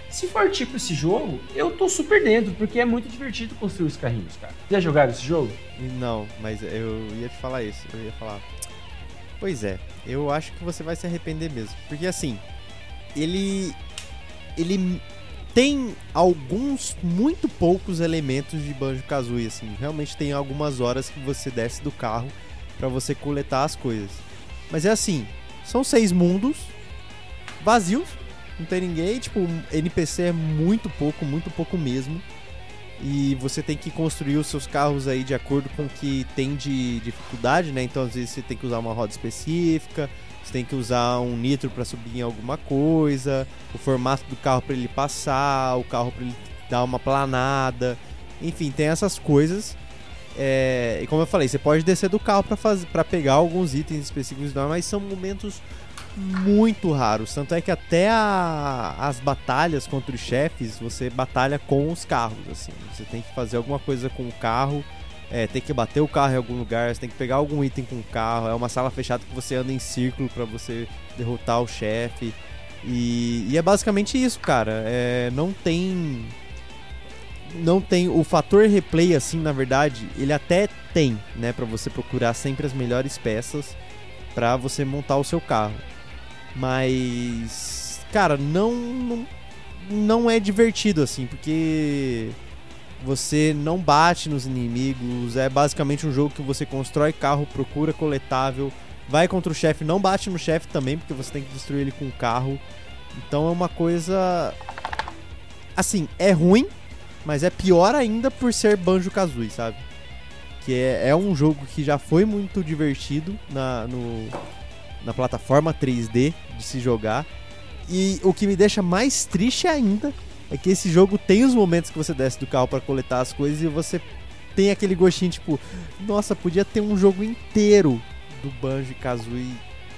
Se for tipo esse jogo, eu tô super dentro, porque é muito divertido construir os carrinhos, cara. Já jogaram esse jogo? Não, mas eu ia te falar isso. Eu ia falar. Pois é, eu acho que você vai se arrepender mesmo. Porque assim, ele. Ele tem alguns, muito poucos elementos de Banjo Kazooie, assim. Realmente tem algumas horas que você desce do carro para você coletar as coisas. Mas é assim, são seis mundos vazios, não tem ninguém, tipo, NPC é muito pouco, muito pouco mesmo. E você tem que construir os seus carros aí de acordo com o que tem de dificuldade, né? Então às vezes você tem que usar uma roda específica, você tem que usar um nitro para subir em alguma coisa, o formato do carro para ele passar, o carro para ele dar uma planada. Enfim, tem essas coisas. É, e como eu falei, você pode descer do carro para pegar alguns itens específicos, mas são momentos muito raros. Tanto é que até a, as batalhas contra os chefes, você batalha com os carros, assim. Você tem que fazer alguma coisa com o carro, é, tem que bater o carro em algum lugar, você tem que pegar algum item com o carro. É uma sala fechada que você anda em círculo para você derrotar o chefe. E, e, é basicamente isso, cara. É, não tem. Não tem. O fator replay, assim, na verdade, ele até tem, né? para você procurar sempre as melhores peças para você montar o seu carro. Mas, cara, não, não, é divertido assim, porque Você não bate nos inimigos, é basicamente um jogo que você constrói carro, procura coletável, vai contra o chefe, não bate no chefe também, porque você tem que destruir ele com o carro. Então é uma coisa. Assim, é ruim, mas é pior ainda por ser Banjo Kazooie, sabe? Que é, é um jogo que já foi muito divertido na, no, na plataforma 3D de se jogar. E o que me deixa mais triste ainda é que esse jogo tem os momentos que você desce do carro para coletar as coisas e você tem aquele gostinho tipo, nossa, podia ter um jogo inteiro do Banjo Kazooie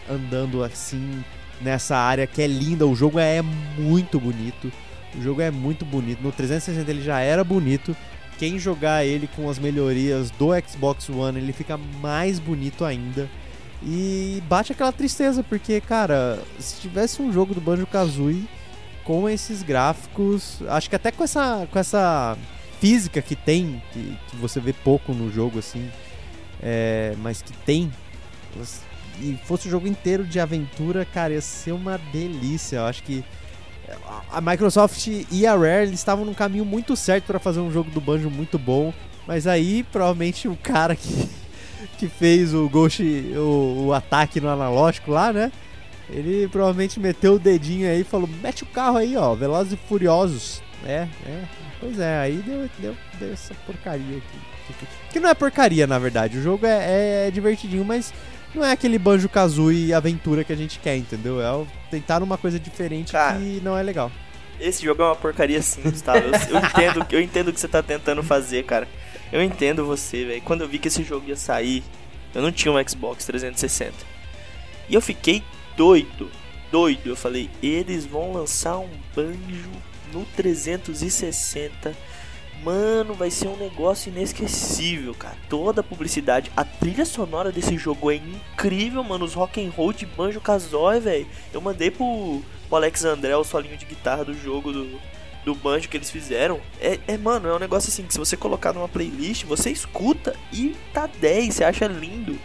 andando assim nessa área que é linda. O jogo é muito bonito. O jogo é muito bonito. No 360 ele já era bonito. Quem jogar ele com as melhorias do Xbox One, ele fica mais bonito ainda. E bate aquela tristeza, porque, cara, se tivesse um jogo do Banjo Kazooie com esses gráficos, acho que até com essa, com essa física que tem, que, que você vê pouco no jogo, assim, é, mas que tem, e fosse um jogo inteiro de aventura, cara, ia ser uma delícia. Eu acho que a Microsoft e a Rare estavam num caminho muito certo para fazer um jogo do Banjo muito bom, mas aí provavelmente o cara que que fez o Ghost, o, o ataque no analógico lá, né? Ele provavelmente meteu o dedinho aí e falou: mete o carro aí, ó, Velozes e Furiosos. É, é. Pois é, aí deu, deu, deu essa porcaria aqui. Que não é porcaria, na verdade. O jogo é, é divertidinho, mas não é aquele Banjo Kazooie aventura que a gente quer, entendeu? É tentar uma coisa diferente Cara, que não é legal. Esse jogo é uma porcaria sim, Gustavo. Eu, eu entendo, eu entendo o que você tá tentando fazer, cara. Eu entendo você, velho. Quando eu vi que esse jogo ia sair, eu não tinha um Xbox 360. E eu fiquei doido, doido. Eu falei, eles vão lançar um Banjo no 360. Mano, vai ser um negócio inesquecível, cara. Toda a publicidade, a trilha sonora desse jogo é incrível, mano. Os rock and roll de Banjo Kazooie, velho. Eu mandei pro, pro Alex André o solinho de guitarra do jogo do do banjo que eles fizeram. É, é, mano, é um negócio assim que se você colocar numa playlist, você escuta e tá 10, você acha lindo.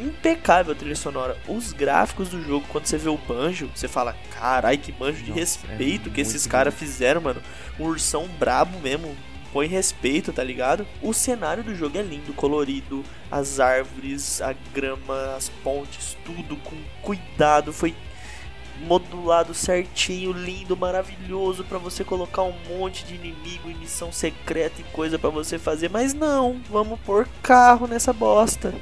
Impecável a trilha sonora. Os gráficos do jogo, quando você vê o banjo, você fala: carai, que banjo de Nossa, respeito é que esses caras fizeram, mano. Um ursão brabo mesmo, põe respeito, tá ligado? O cenário do jogo é lindo, colorido, as árvores, a grama, as pontes, tudo com cuidado. Foi modulado certinho, lindo, maravilhoso para você colocar um monte de inimigo e missão secreta e coisa para você fazer, mas não, vamos pôr carro nessa bosta.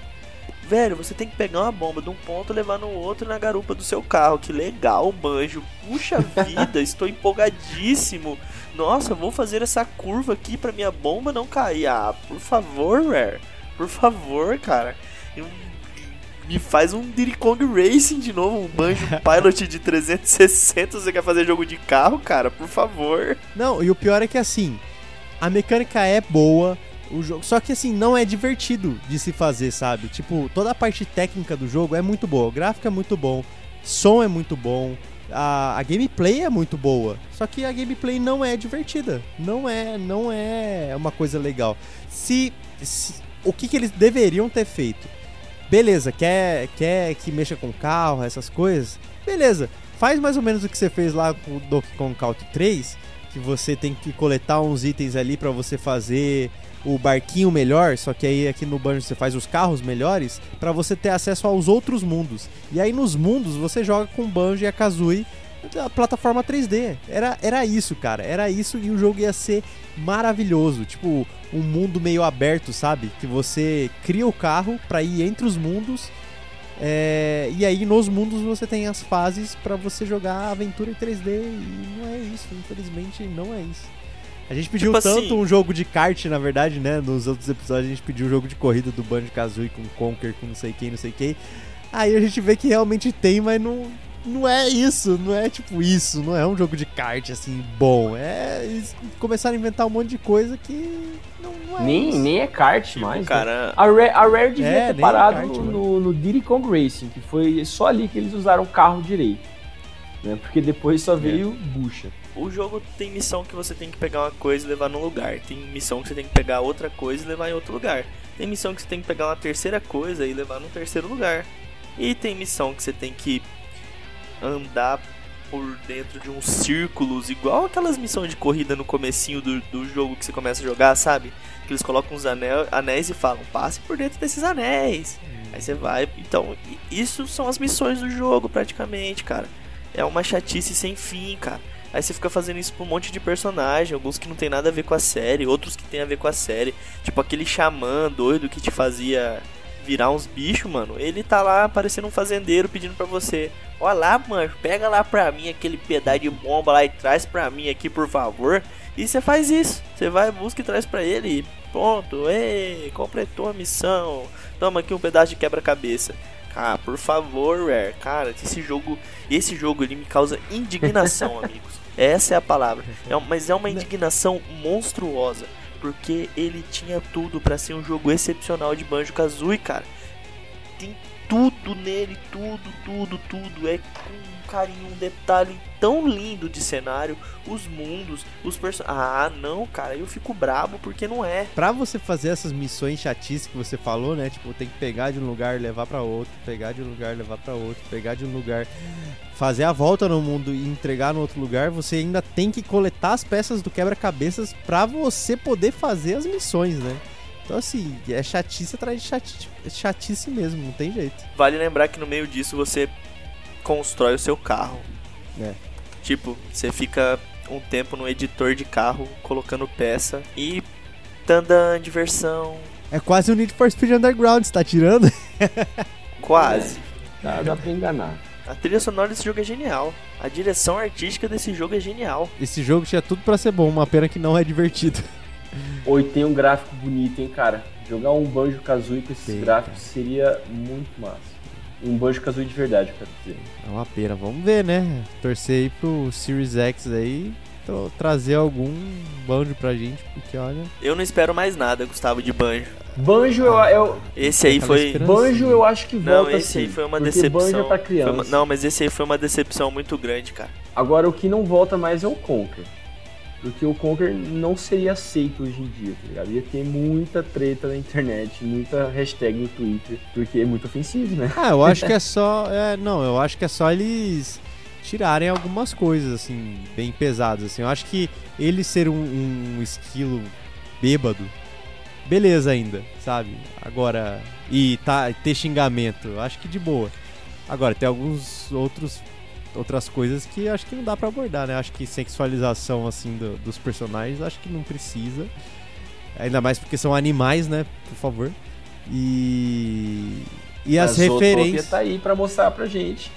Velho, você tem que pegar uma bomba de um ponto e levar no outro na garupa do seu carro. Que legal, manjo. Puxa vida, estou empolgadíssimo. Nossa, vou fazer essa curva aqui pra minha bomba não cair. Ah, por favor, Rare. Por favor, cara. Eu me faz um Diddy Kong Racing de novo, um Banjo Pilot de 360. Você quer fazer jogo de carro, cara? Por favor. Não, e o pior é que assim, a mecânica é boa, o jogo, só que assim, não é divertido de se fazer, sabe? Tipo, toda a parte técnica do jogo é muito boa, o gráfico é muito bom, som é muito bom, a, a gameplay é muito boa. Só que a gameplay não é divertida, não é, não é uma coisa legal. Se, se o que, que eles deveriam ter feito? Beleza, quer, quer que mexa com carro, essas coisas? Beleza, faz mais ou menos o que você fez lá com o Donkey Kong Country 3, que você tem que coletar uns itens ali para você fazer o barquinho melhor, só que aí aqui no Banjo você faz os carros melhores para você ter acesso aos outros mundos. E aí nos mundos você joga com o Banjo e a Kazooie da plataforma 3D. Era, era isso, cara. Era isso e o jogo ia ser maravilhoso. Tipo, um mundo meio aberto, sabe? Que você cria o carro para ir entre os mundos. É, e aí nos mundos você tem as fases para você jogar aventura em 3D e não é isso, infelizmente não é isso. A gente pediu tipo tanto assim... um jogo de kart, na verdade, né? Nos outros episódios a gente pediu um jogo de corrida do Banjo-Kazooie com Conker, com não sei quem, não sei quem. Aí a gente vê que realmente tem, mas não, não é isso, não é tipo isso, não é um jogo de kart assim bom. É eles começaram a inventar um monte de coisa que não, não é nem, isso. nem é kart tipo, mais. Né? Cara... Né? A, Rare, a Rare devia é, ter é parado é kart, no, no Diddy Kong Racing, que foi só ali que eles usaram o carro direito. Né? Porque depois só é. veio bucha. O jogo tem missão que você tem que pegar uma coisa e levar num lugar. Tem missão que você tem que pegar outra coisa e levar em outro lugar. Tem missão que você tem que pegar uma terceira coisa e levar num terceiro lugar. E tem missão que você tem que andar por dentro de uns círculos, igual aquelas missões de corrida no comecinho do, do jogo que você começa a jogar, sabe? Que eles colocam uns anel, anéis e falam, passe por dentro desses anéis. Aí você vai. Então, isso são as missões do jogo, praticamente, cara. É uma chatice sem fim, cara. Aí você fica fazendo isso pra um monte de personagem, alguns que não tem nada a ver com a série, outros que tem a ver com a série. Tipo aquele xamã doido que te fazia virar uns bichos, mano. Ele tá lá parecendo um fazendeiro pedindo pra você. Olha lá, mano, pega lá pra mim aquele pedaço de bomba lá e traz pra mim aqui, por favor. E você faz isso. Você vai, busca e traz pra ele. Pronto, ei, completou a missão. Toma aqui um pedaço de quebra-cabeça. Ah, por favor, Rare. Cara, esse jogo, esse jogo ele me causa indignação, amigos. Essa é a palavra. É, mas é uma indignação monstruosa, porque ele tinha tudo para ser um jogo excepcional de Banjo-Kazooie, cara. Tem tudo nele, tudo, tudo, tudo. É um carinho, um detalhe tão lindo de cenário, os mundos, os personagens. Ah, não, cara, eu fico brabo porque não é. Pra você fazer essas missões chatices que você falou, né? Tipo, tem que pegar de um lugar, levar para outro, pegar de um lugar, levar para outro, pegar de um lugar, fazer a volta no mundo e entregar no outro lugar, você ainda tem que coletar as peças do quebra-cabeças pra você poder fazer as missões, né? Então, assim, é chatice atrás de chatice, chatice mesmo, não tem jeito. Vale lembrar que no meio disso você constrói o seu carro. É. Tipo, você fica um tempo no editor de carro colocando peça e tandã, diversão. É quase o Need for Speed Underground, você tá tirando? Quase. Dá, dá pra enganar. A trilha sonora desse jogo é genial. A direção artística desse jogo é genial. Esse jogo tinha tudo pra ser bom, uma pena que não é divertido. Oi, tem um gráfico bonito, hein, cara. Jogar um Banjo Kazooie com esses gráficos seria muito massa. Um Banjo Kazooie de verdade, eu quero dizer. É uma pena, vamos ver, né? Torcer aí pro Series X aí, trazer algum banjo pra gente, porque olha. Eu não espero mais nada, Gustavo, de Banjo. Banjo, eu, eu, Esse aí foi. Banjo eu acho que Não, volta esse aí foi uma decepção. Banjo é pra Foi criança. uma- Não, mas esse aí foi uma decepção muito grande, cara. Agora o que não volta mais é o Conker. Porque o Conker não seria aceito hoje em dia, tá ligado? Ia ter muita treta na internet, muita hashtag no Twitter, porque é muito ofensivo, né? Ah, eu acho que é só. É, não, eu acho que é só eles tirarem algumas coisas, assim, bem pesadas. Assim. Eu acho que ele ser um, um esquilo bêbado, beleza ainda, sabe? Agora. E tá, ter xingamento, eu acho que de boa. Agora, tem alguns outros. Outras coisas que acho que não dá pra abordar, né? Acho que sexualização, assim, do- dos personagens, acho que não precisa. Ainda mais porque são animais, né? Por favor. E. E as referências. tá aí pra mostrar pra gente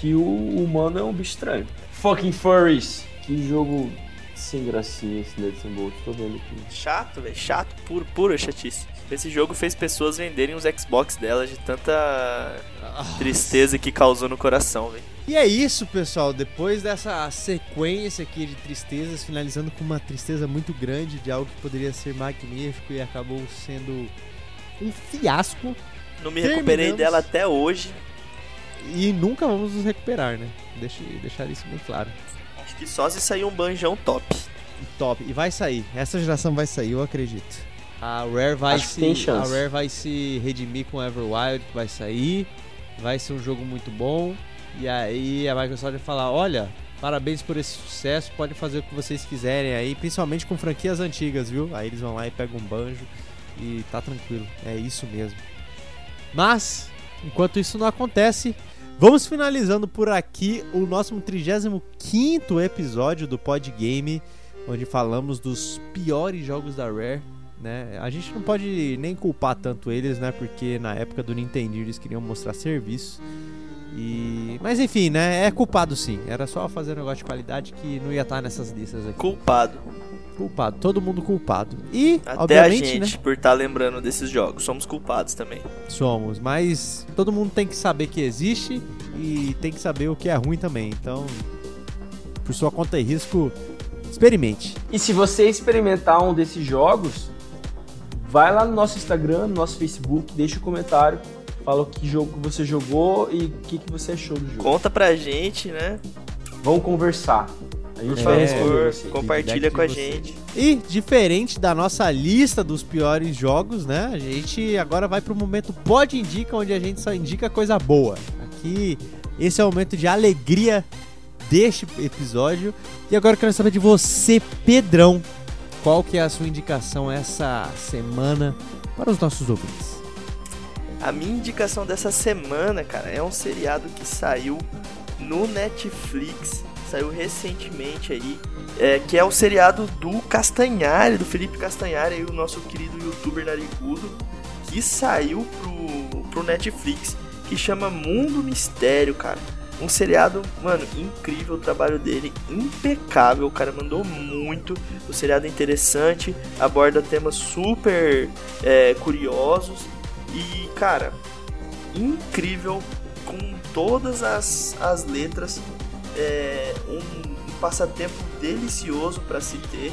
que o humano é um bicho estranho. Fucking furries! Que jogo sem gracinha esse Let's Bolt, tô vendo aqui. Chato, velho. Chato, puro, pura chatice. Esse jogo fez pessoas venderem os Xbox delas de tanta tristeza que causou no coração, velho. E é isso, pessoal. Depois dessa sequência aqui de tristezas, finalizando com uma tristeza muito grande de algo que poderia ser magnífico e acabou sendo um fiasco. Não me recuperei Terminamos. dela até hoje. E nunca vamos nos recuperar, né? Deixa, deixar isso bem claro. Acho que só se sair um banjão top. Top. E vai sair. Essa geração vai sair, eu acredito. A Rare vai Acho se. A Rare vai se redimir com Everwild, que vai sair. Vai ser um jogo muito bom. E aí a Microsoft vai falar, olha, parabéns por esse sucesso, pode fazer o que vocês quiserem aí, principalmente com franquias antigas, viu? Aí eles vão lá e pegam um banjo e tá tranquilo. É isso mesmo. Mas, enquanto isso não acontece, vamos finalizando por aqui o nosso 35 episódio do Pod Game, onde falamos dos piores jogos da Rare. Né? A gente não pode nem culpar tanto eles, né? Porque na época do Nintendo eles queriam mostrar serviço. E... Mas enfim, né? É culpado sim. Era só fazer um negócio de qualidade que não ia estar nessas listas aqui. Culpado. Culpado, todo mundo culpado. E, Até a gente, né? por estar lembrando desses jogos. Somos culpados também. Somos, mas todo mundo tem que saber que existe e tem que saber o que é ruim também. Então, por sua conta e risco, experimente. E se você experimentar um desses jogos, vai lá no nosso Instagram, no nosso Facebook, deixa um comentário, fala o que jogo que você jogou e o que, que você achou do jogo. Conta pra gente, né? Vamos conversar. A gente É, vai Por responder você. compartilha com a gente. E, diferente da nossa lista dos piores jogos, né? A gente agora vai pro momento Pode Indica, onde a gente só indica coisa boa. Aqui, esse é o momento de alegria deste episódio. E agora eu quero saber de você, Pedrão. Qual que é a sua indicação essa semana para os nossos ouvintes? A minha indicação dessa semana, cara, é um seriado que saiu no Netflix, saiu recentemente aí, é, que é o seriado do Castanhari, do Felipe Castanhari, aí, o nosso querido youtuber narigudo, que saiu pro, pro Netflix, que chama Mundo Mistério, cara. Um seriado, mano, incrível o trabalho dele, impecável, o cara mandou muito. O seriado é interessante, aborda temas super é, curiosos e, cara, incrível com todas as, as letras. É um, um passatempo delicioso para se ter.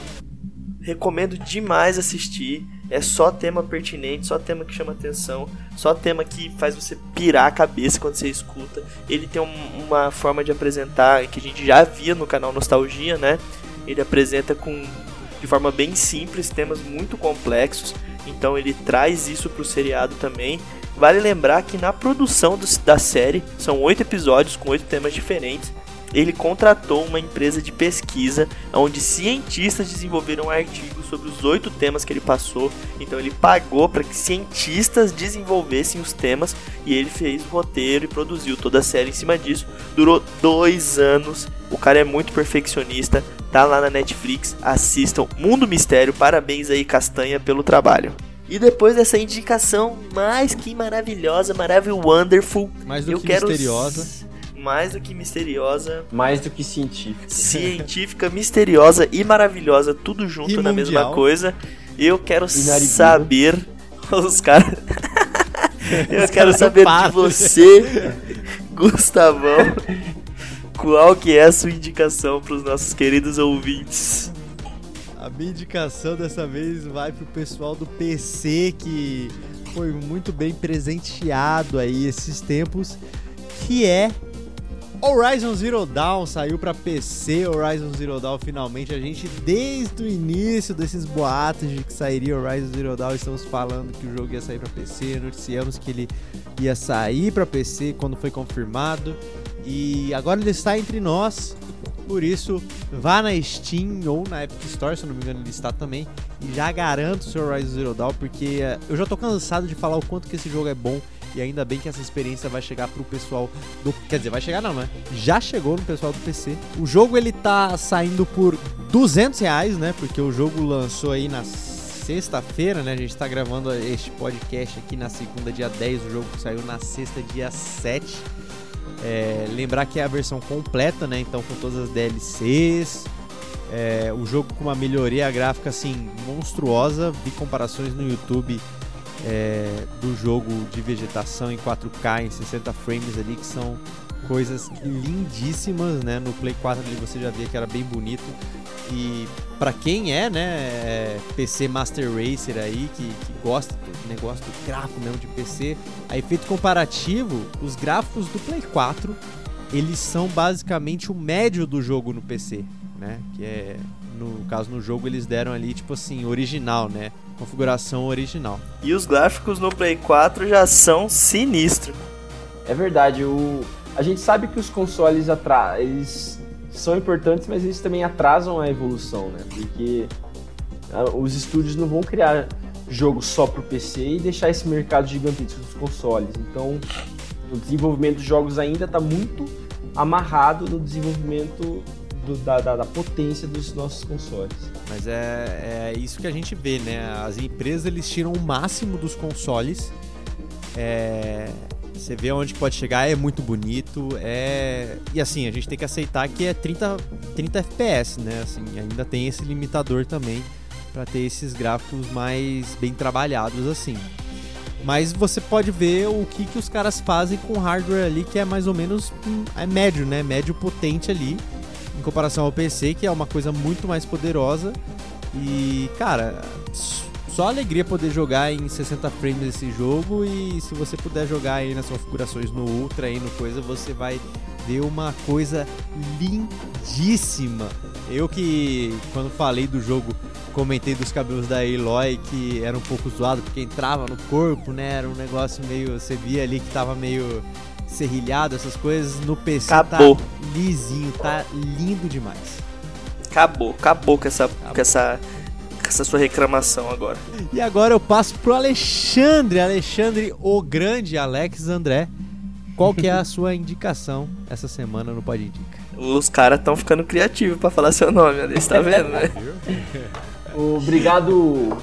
Recomendo demais assistir. É só tema pertinente, só tema que chama atenção, só tema que faz você pirar a cabeça quando você escuta. Ele tem um, uma forma de apresentar que a gente já via no canal Nostalgia, né? Ele apresenta com de forma bem simples temas muito complexos, então ele traz isso para o seriado também. Vale lembrar que na produção do, da série são oito episódios com oito temas diferentes ele contratou uma empresa de pesquisa onde cientistas desenvolveram artigos sobre os oito temas que ele passou. Então ele pagou para que cientistas desenvolvessem os temas e ele fez o roteiro e produziu toda a série em cima disso. Durou dois anos. O cara é muito perfeccionista. Tá lá na Netflix. Assistam Mundo Mistério. Parabéns aí, Castanha, pelo trabalho. E depois dessa indicação mais que maravilhosa, maravilhosa, wonderful, Mais do eu que quero misteriosa. Mais do que misteriosa, Mais do que científico. científica, misteriosa e maravilhosa, tudo junto E na mesma mundial. coisa. Eu quero saber os caras. Eu quero caras saber de você, Gustavão, qual que é a sua indicação para os nossos queridos ouvintes? A minha indicação dessa vez vai pro pessoal do PC que foi muito bem presenteado aí esses tempos, que é Horizon Zero Dawn saiu pra PC, Horizon Zero Dawn finalmente. A gente desde o início desses boatos de que sairia Horizon Zero Dawn, estamos falando que o jogo ia sair pra PC, noticiamos que ele ia sair pra PC quando foi confirmado. E agora ele está entre nós. Por isso, vá na Steam ou na Epic Store, se não me engano, ele está também. E já garanto o seu Horizon Zero Dawn, porque eh, eu já tô cansado de falar o quanto que esse jogo é bom. E ainda bem que essa experiência vai chegar pro pessoal do. Quer dizer, vai chegar não, né? Já chegou no pessoal do PC. O jogo ele tá saindo por 200 reais, né? Porque o jogo lançou aí na sexta-feira, né? A gente tá gravando este podcast aqui na segunda, dia 10. O jogo saiu na sexta, dia 7. É, lembrar que é a versão completa, né? Então com todas as DLCs. É, o jogo com uma melhoria gráfica assim monstruosa. Vi comparações no YouTube é, do jogo de vegetação em 4K em 60 frames ali que são coisas lindíssimas, né? No Play 4 ali você já via que era bem bonito. E pra quem é, né, é, PC Master Racer aí, que, que gosta do negócio do gráfico mesmo de PC, a efeito comparativo, os gráficos do Play 4, eles são basicamente o médio do jogo no PC, né? Que é, no caso no jogo eles deram ali, tipo assim, original, né? Configuração original. E os gráficos no Play 4 já são sinistros. É verdade, o... a gente sabe que os consoles atra... eles são importantes, mas eles também atrasam a evolução, né? Porque ah, os estúdios não vão criar jogo só pro PC e deixar esse mercado gigantesco dos consoles. Então, o desenvolvimento dos jogos ainda está muito amarrado no desenvolvimento do- da, da- da potência dos nossos consoles. Mas é, é isso que a gente vê, né? As empresas eles tiram o máximo dos consoles. É, você vê onde pode chegar, é muito bonito. É, e assim, a gente tem que aceitar que é 30, 30 FPS, né? Assim, ainda tem esse limitador também para ter esses gráficos mais bem trabalhados assim. Mas você pode ver o que, que os caras fazem com hardware ali, que é mais ou menos hum, é médio, né? Médio potente ali, comparação ao PC, que é uma coisa muito mais poderosa. E, cara, só alegria poder jogar em 60 frames esse jogo. E se você puder jogar aí nas configurações no Ultra aí no coisa, você vai ver uma coisa lindíssima. Eu que, quando falei do jogo, comentei dos cabelos da Eloy que era um pouco zoado porque entrava no corpo, né? Era um negócio meio. Você via ali que tava meio serrilhado, essas coisas, no PC Acabou. tá lisinho, tá lindo demais. Acabou, acabou com essa, Com, essa, com essa sua reclamação agora. E agora eu passo pro Alexandre, Alexandre o grande Alex André. Qual que é a sua indicação essa semana no Pode Indica? Os caras estão ficando criativos para falar seu nome, Alex, tá vendo, né? Obrigado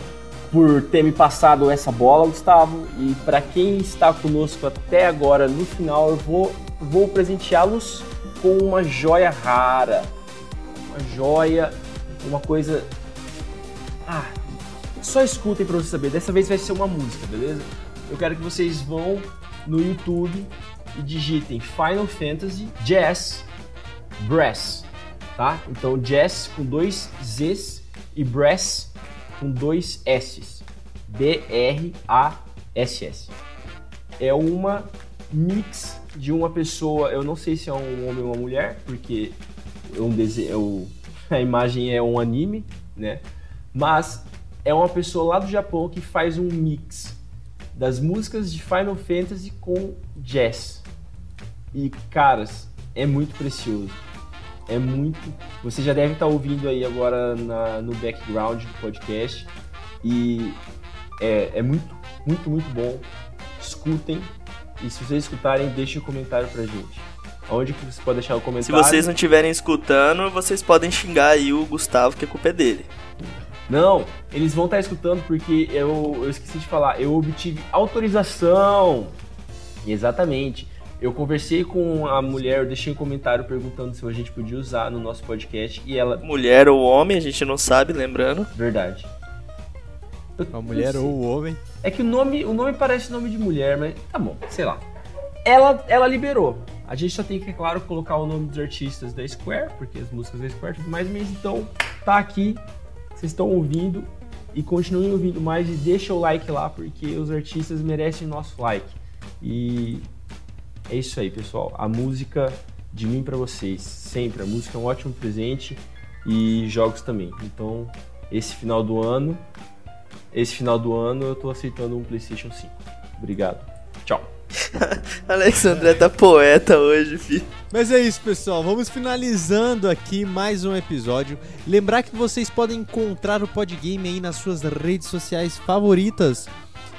por ter me passado essa bola, Gustavo. E para quem está conosco até agora, no final, eu vou, vou presenteá-los com uma joia rara. Uma joia, uma coisa. Ah, só escutem para vocês saber. Dessa vez vai ser uma música, beleza? Eu quero que vocês vão no YouTube e digitem Final Fantasy Jazz Brass, tá? Então Jazz com dois Z's e Brass com dois S's. B-R-A-S-S. É uma mix de uma pessoa, eu não sei se é um homem ou uma mulher, porque é um desenho, a imagem é um anime, né? Mas é uma pessoa lá do Japão que faz um mix das músicas de Final Fantasy com jazz. E caras, é muito precioso. É muito. Você já deve estar ouvindo aí agora na, no background do podcast. E é, é muito, muito, muito bom. Escutem. E se vocês escutarem, deixem um comentário pra gente. Onde que você pode deixar o comentário? Se vocês não estiverem escutando, vocês podem xingar aí o Gustavo, que a culpa é dele. Não, eles vão estar escutando porque eu, eu esqueci de falar, eu obtive autorização. Exatamente. Eu conversei com a mulher, eu deixei um comentário perguntando se a gente podia usar no nosso podcast e ela. Mulher ou homem, a gente não sabe, lembrando. Verdade. A mulher ou o homem. É que o nome, o nome parece nome de mulher, mas tá bom, sei lá. Ela, ela liberou. A gente só tem que, é claro, colocar o nome dos artistas da Square, porque as músicas da Square tudo mais, mas então tá aqui. Vocês estão ouvindo e continuem ouvindo mais e deixa o like lá, porque os artistas merecem nosso like. E é isso aí, pessoal. A música de mim para vocês, sempre. A música é um ótimo presente e jogos também. Então, esse final do ano, esse final do ano eu tô aceitando um PlayStation 5. Obrigado. Tchau. Alexandre tá poeta hoje, filho. Mas é isso, pessoal. Vamos finalizando aqui mais um episódio. Lembrar que vocês podem encontrar o Podgame aí nas suas redes sociais favoritas.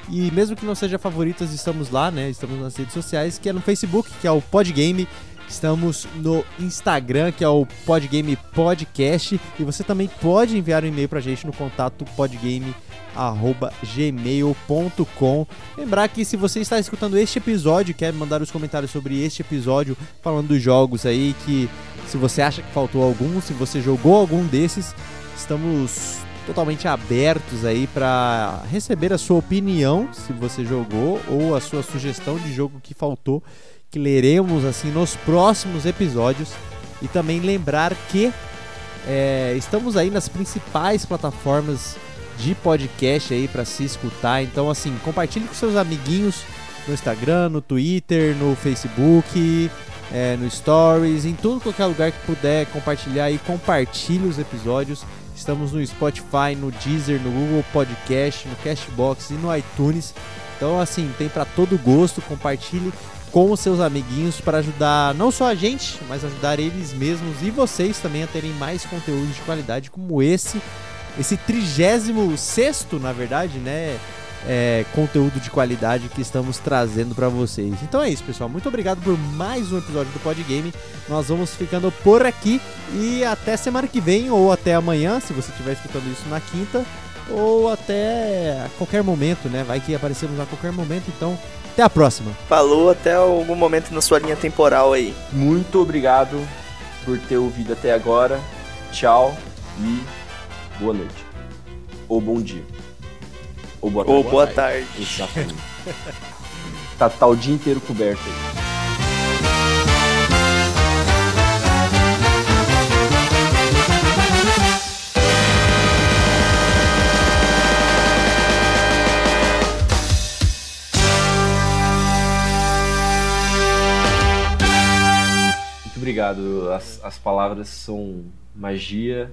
E mesmo que não seja favoritas, estamos lá, né? Estamos nas redes sociais, que é no Facebook, que é o Podgame. Estamos no Instagram, que é o Podgame Podcast. E você também pode enviar um e-mail pra gente no contato podgame.gmail.com. Lembrar que se você está escutando este episódio, quer mandar os comentários sobre este episódio, falando dos jogos aí, que se você acha que faltou algum, se você jogou algum desses, estamos totalmente abertos aí para receber a sua opinião, se você jogou, ou a sua sugestão de jogo que faltou que leremos assim nos próximos episódios. E também lembrar que é, estamos aí nas principais plataformas de podcast aí para se escutar. Então, assim, compartilhe com seus amiguinhos no Instagram, no Twitter, no Facebook, é, no Stories, em tudo qualquer lugar que puder compartilhar e compartilhe os episódios. Estamos no Spotify, no Deezer, no Google Podcast, no Cashbox e no iTunes. Então, assim, tem para todo gosto. Compartilhe com os seus amiguinhos para ajudar não só a gente, mas ajudar eles mesmos e vocês também a terem mais conteúdo de qualidade como esse, esse 36 na verdade, né? É, conteúdo de qualidade que estamos trazendo para vocês. Então é isso, pessoal. Muito obrigado por mais um episódio do Podgame. Nós vamos ficando por aqui e até semana que vem ou até amanhã, se você estiver escutando isso na quinta, ou até a qualquer momento, né? Vai que aparecemos a qualquer momento, então até a próxima. Falou até algum momento na sua linha temporal aí. Muito obrigado por ter ouvido até agora. Tchau e boa noite. Ou bom dia. Ou boa tarde. Ou boa tarde. Exatamente. tá, tá o dia inteiro coberto aí. Muito obrigado. As, as palavras são magia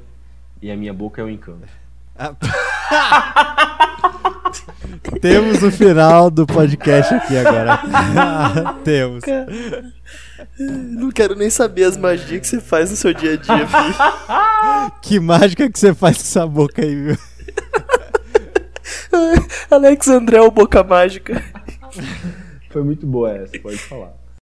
e a minha boca é um encanto. Temos o final do podcast aqui agora. Temos. Não quero nem saber as magias que você faz no seu dia a dia, filho. Que mágica que você faz com essa boca aí, viu? Alex André, o Boca Mágica. Foi muito boa essa, pode falar.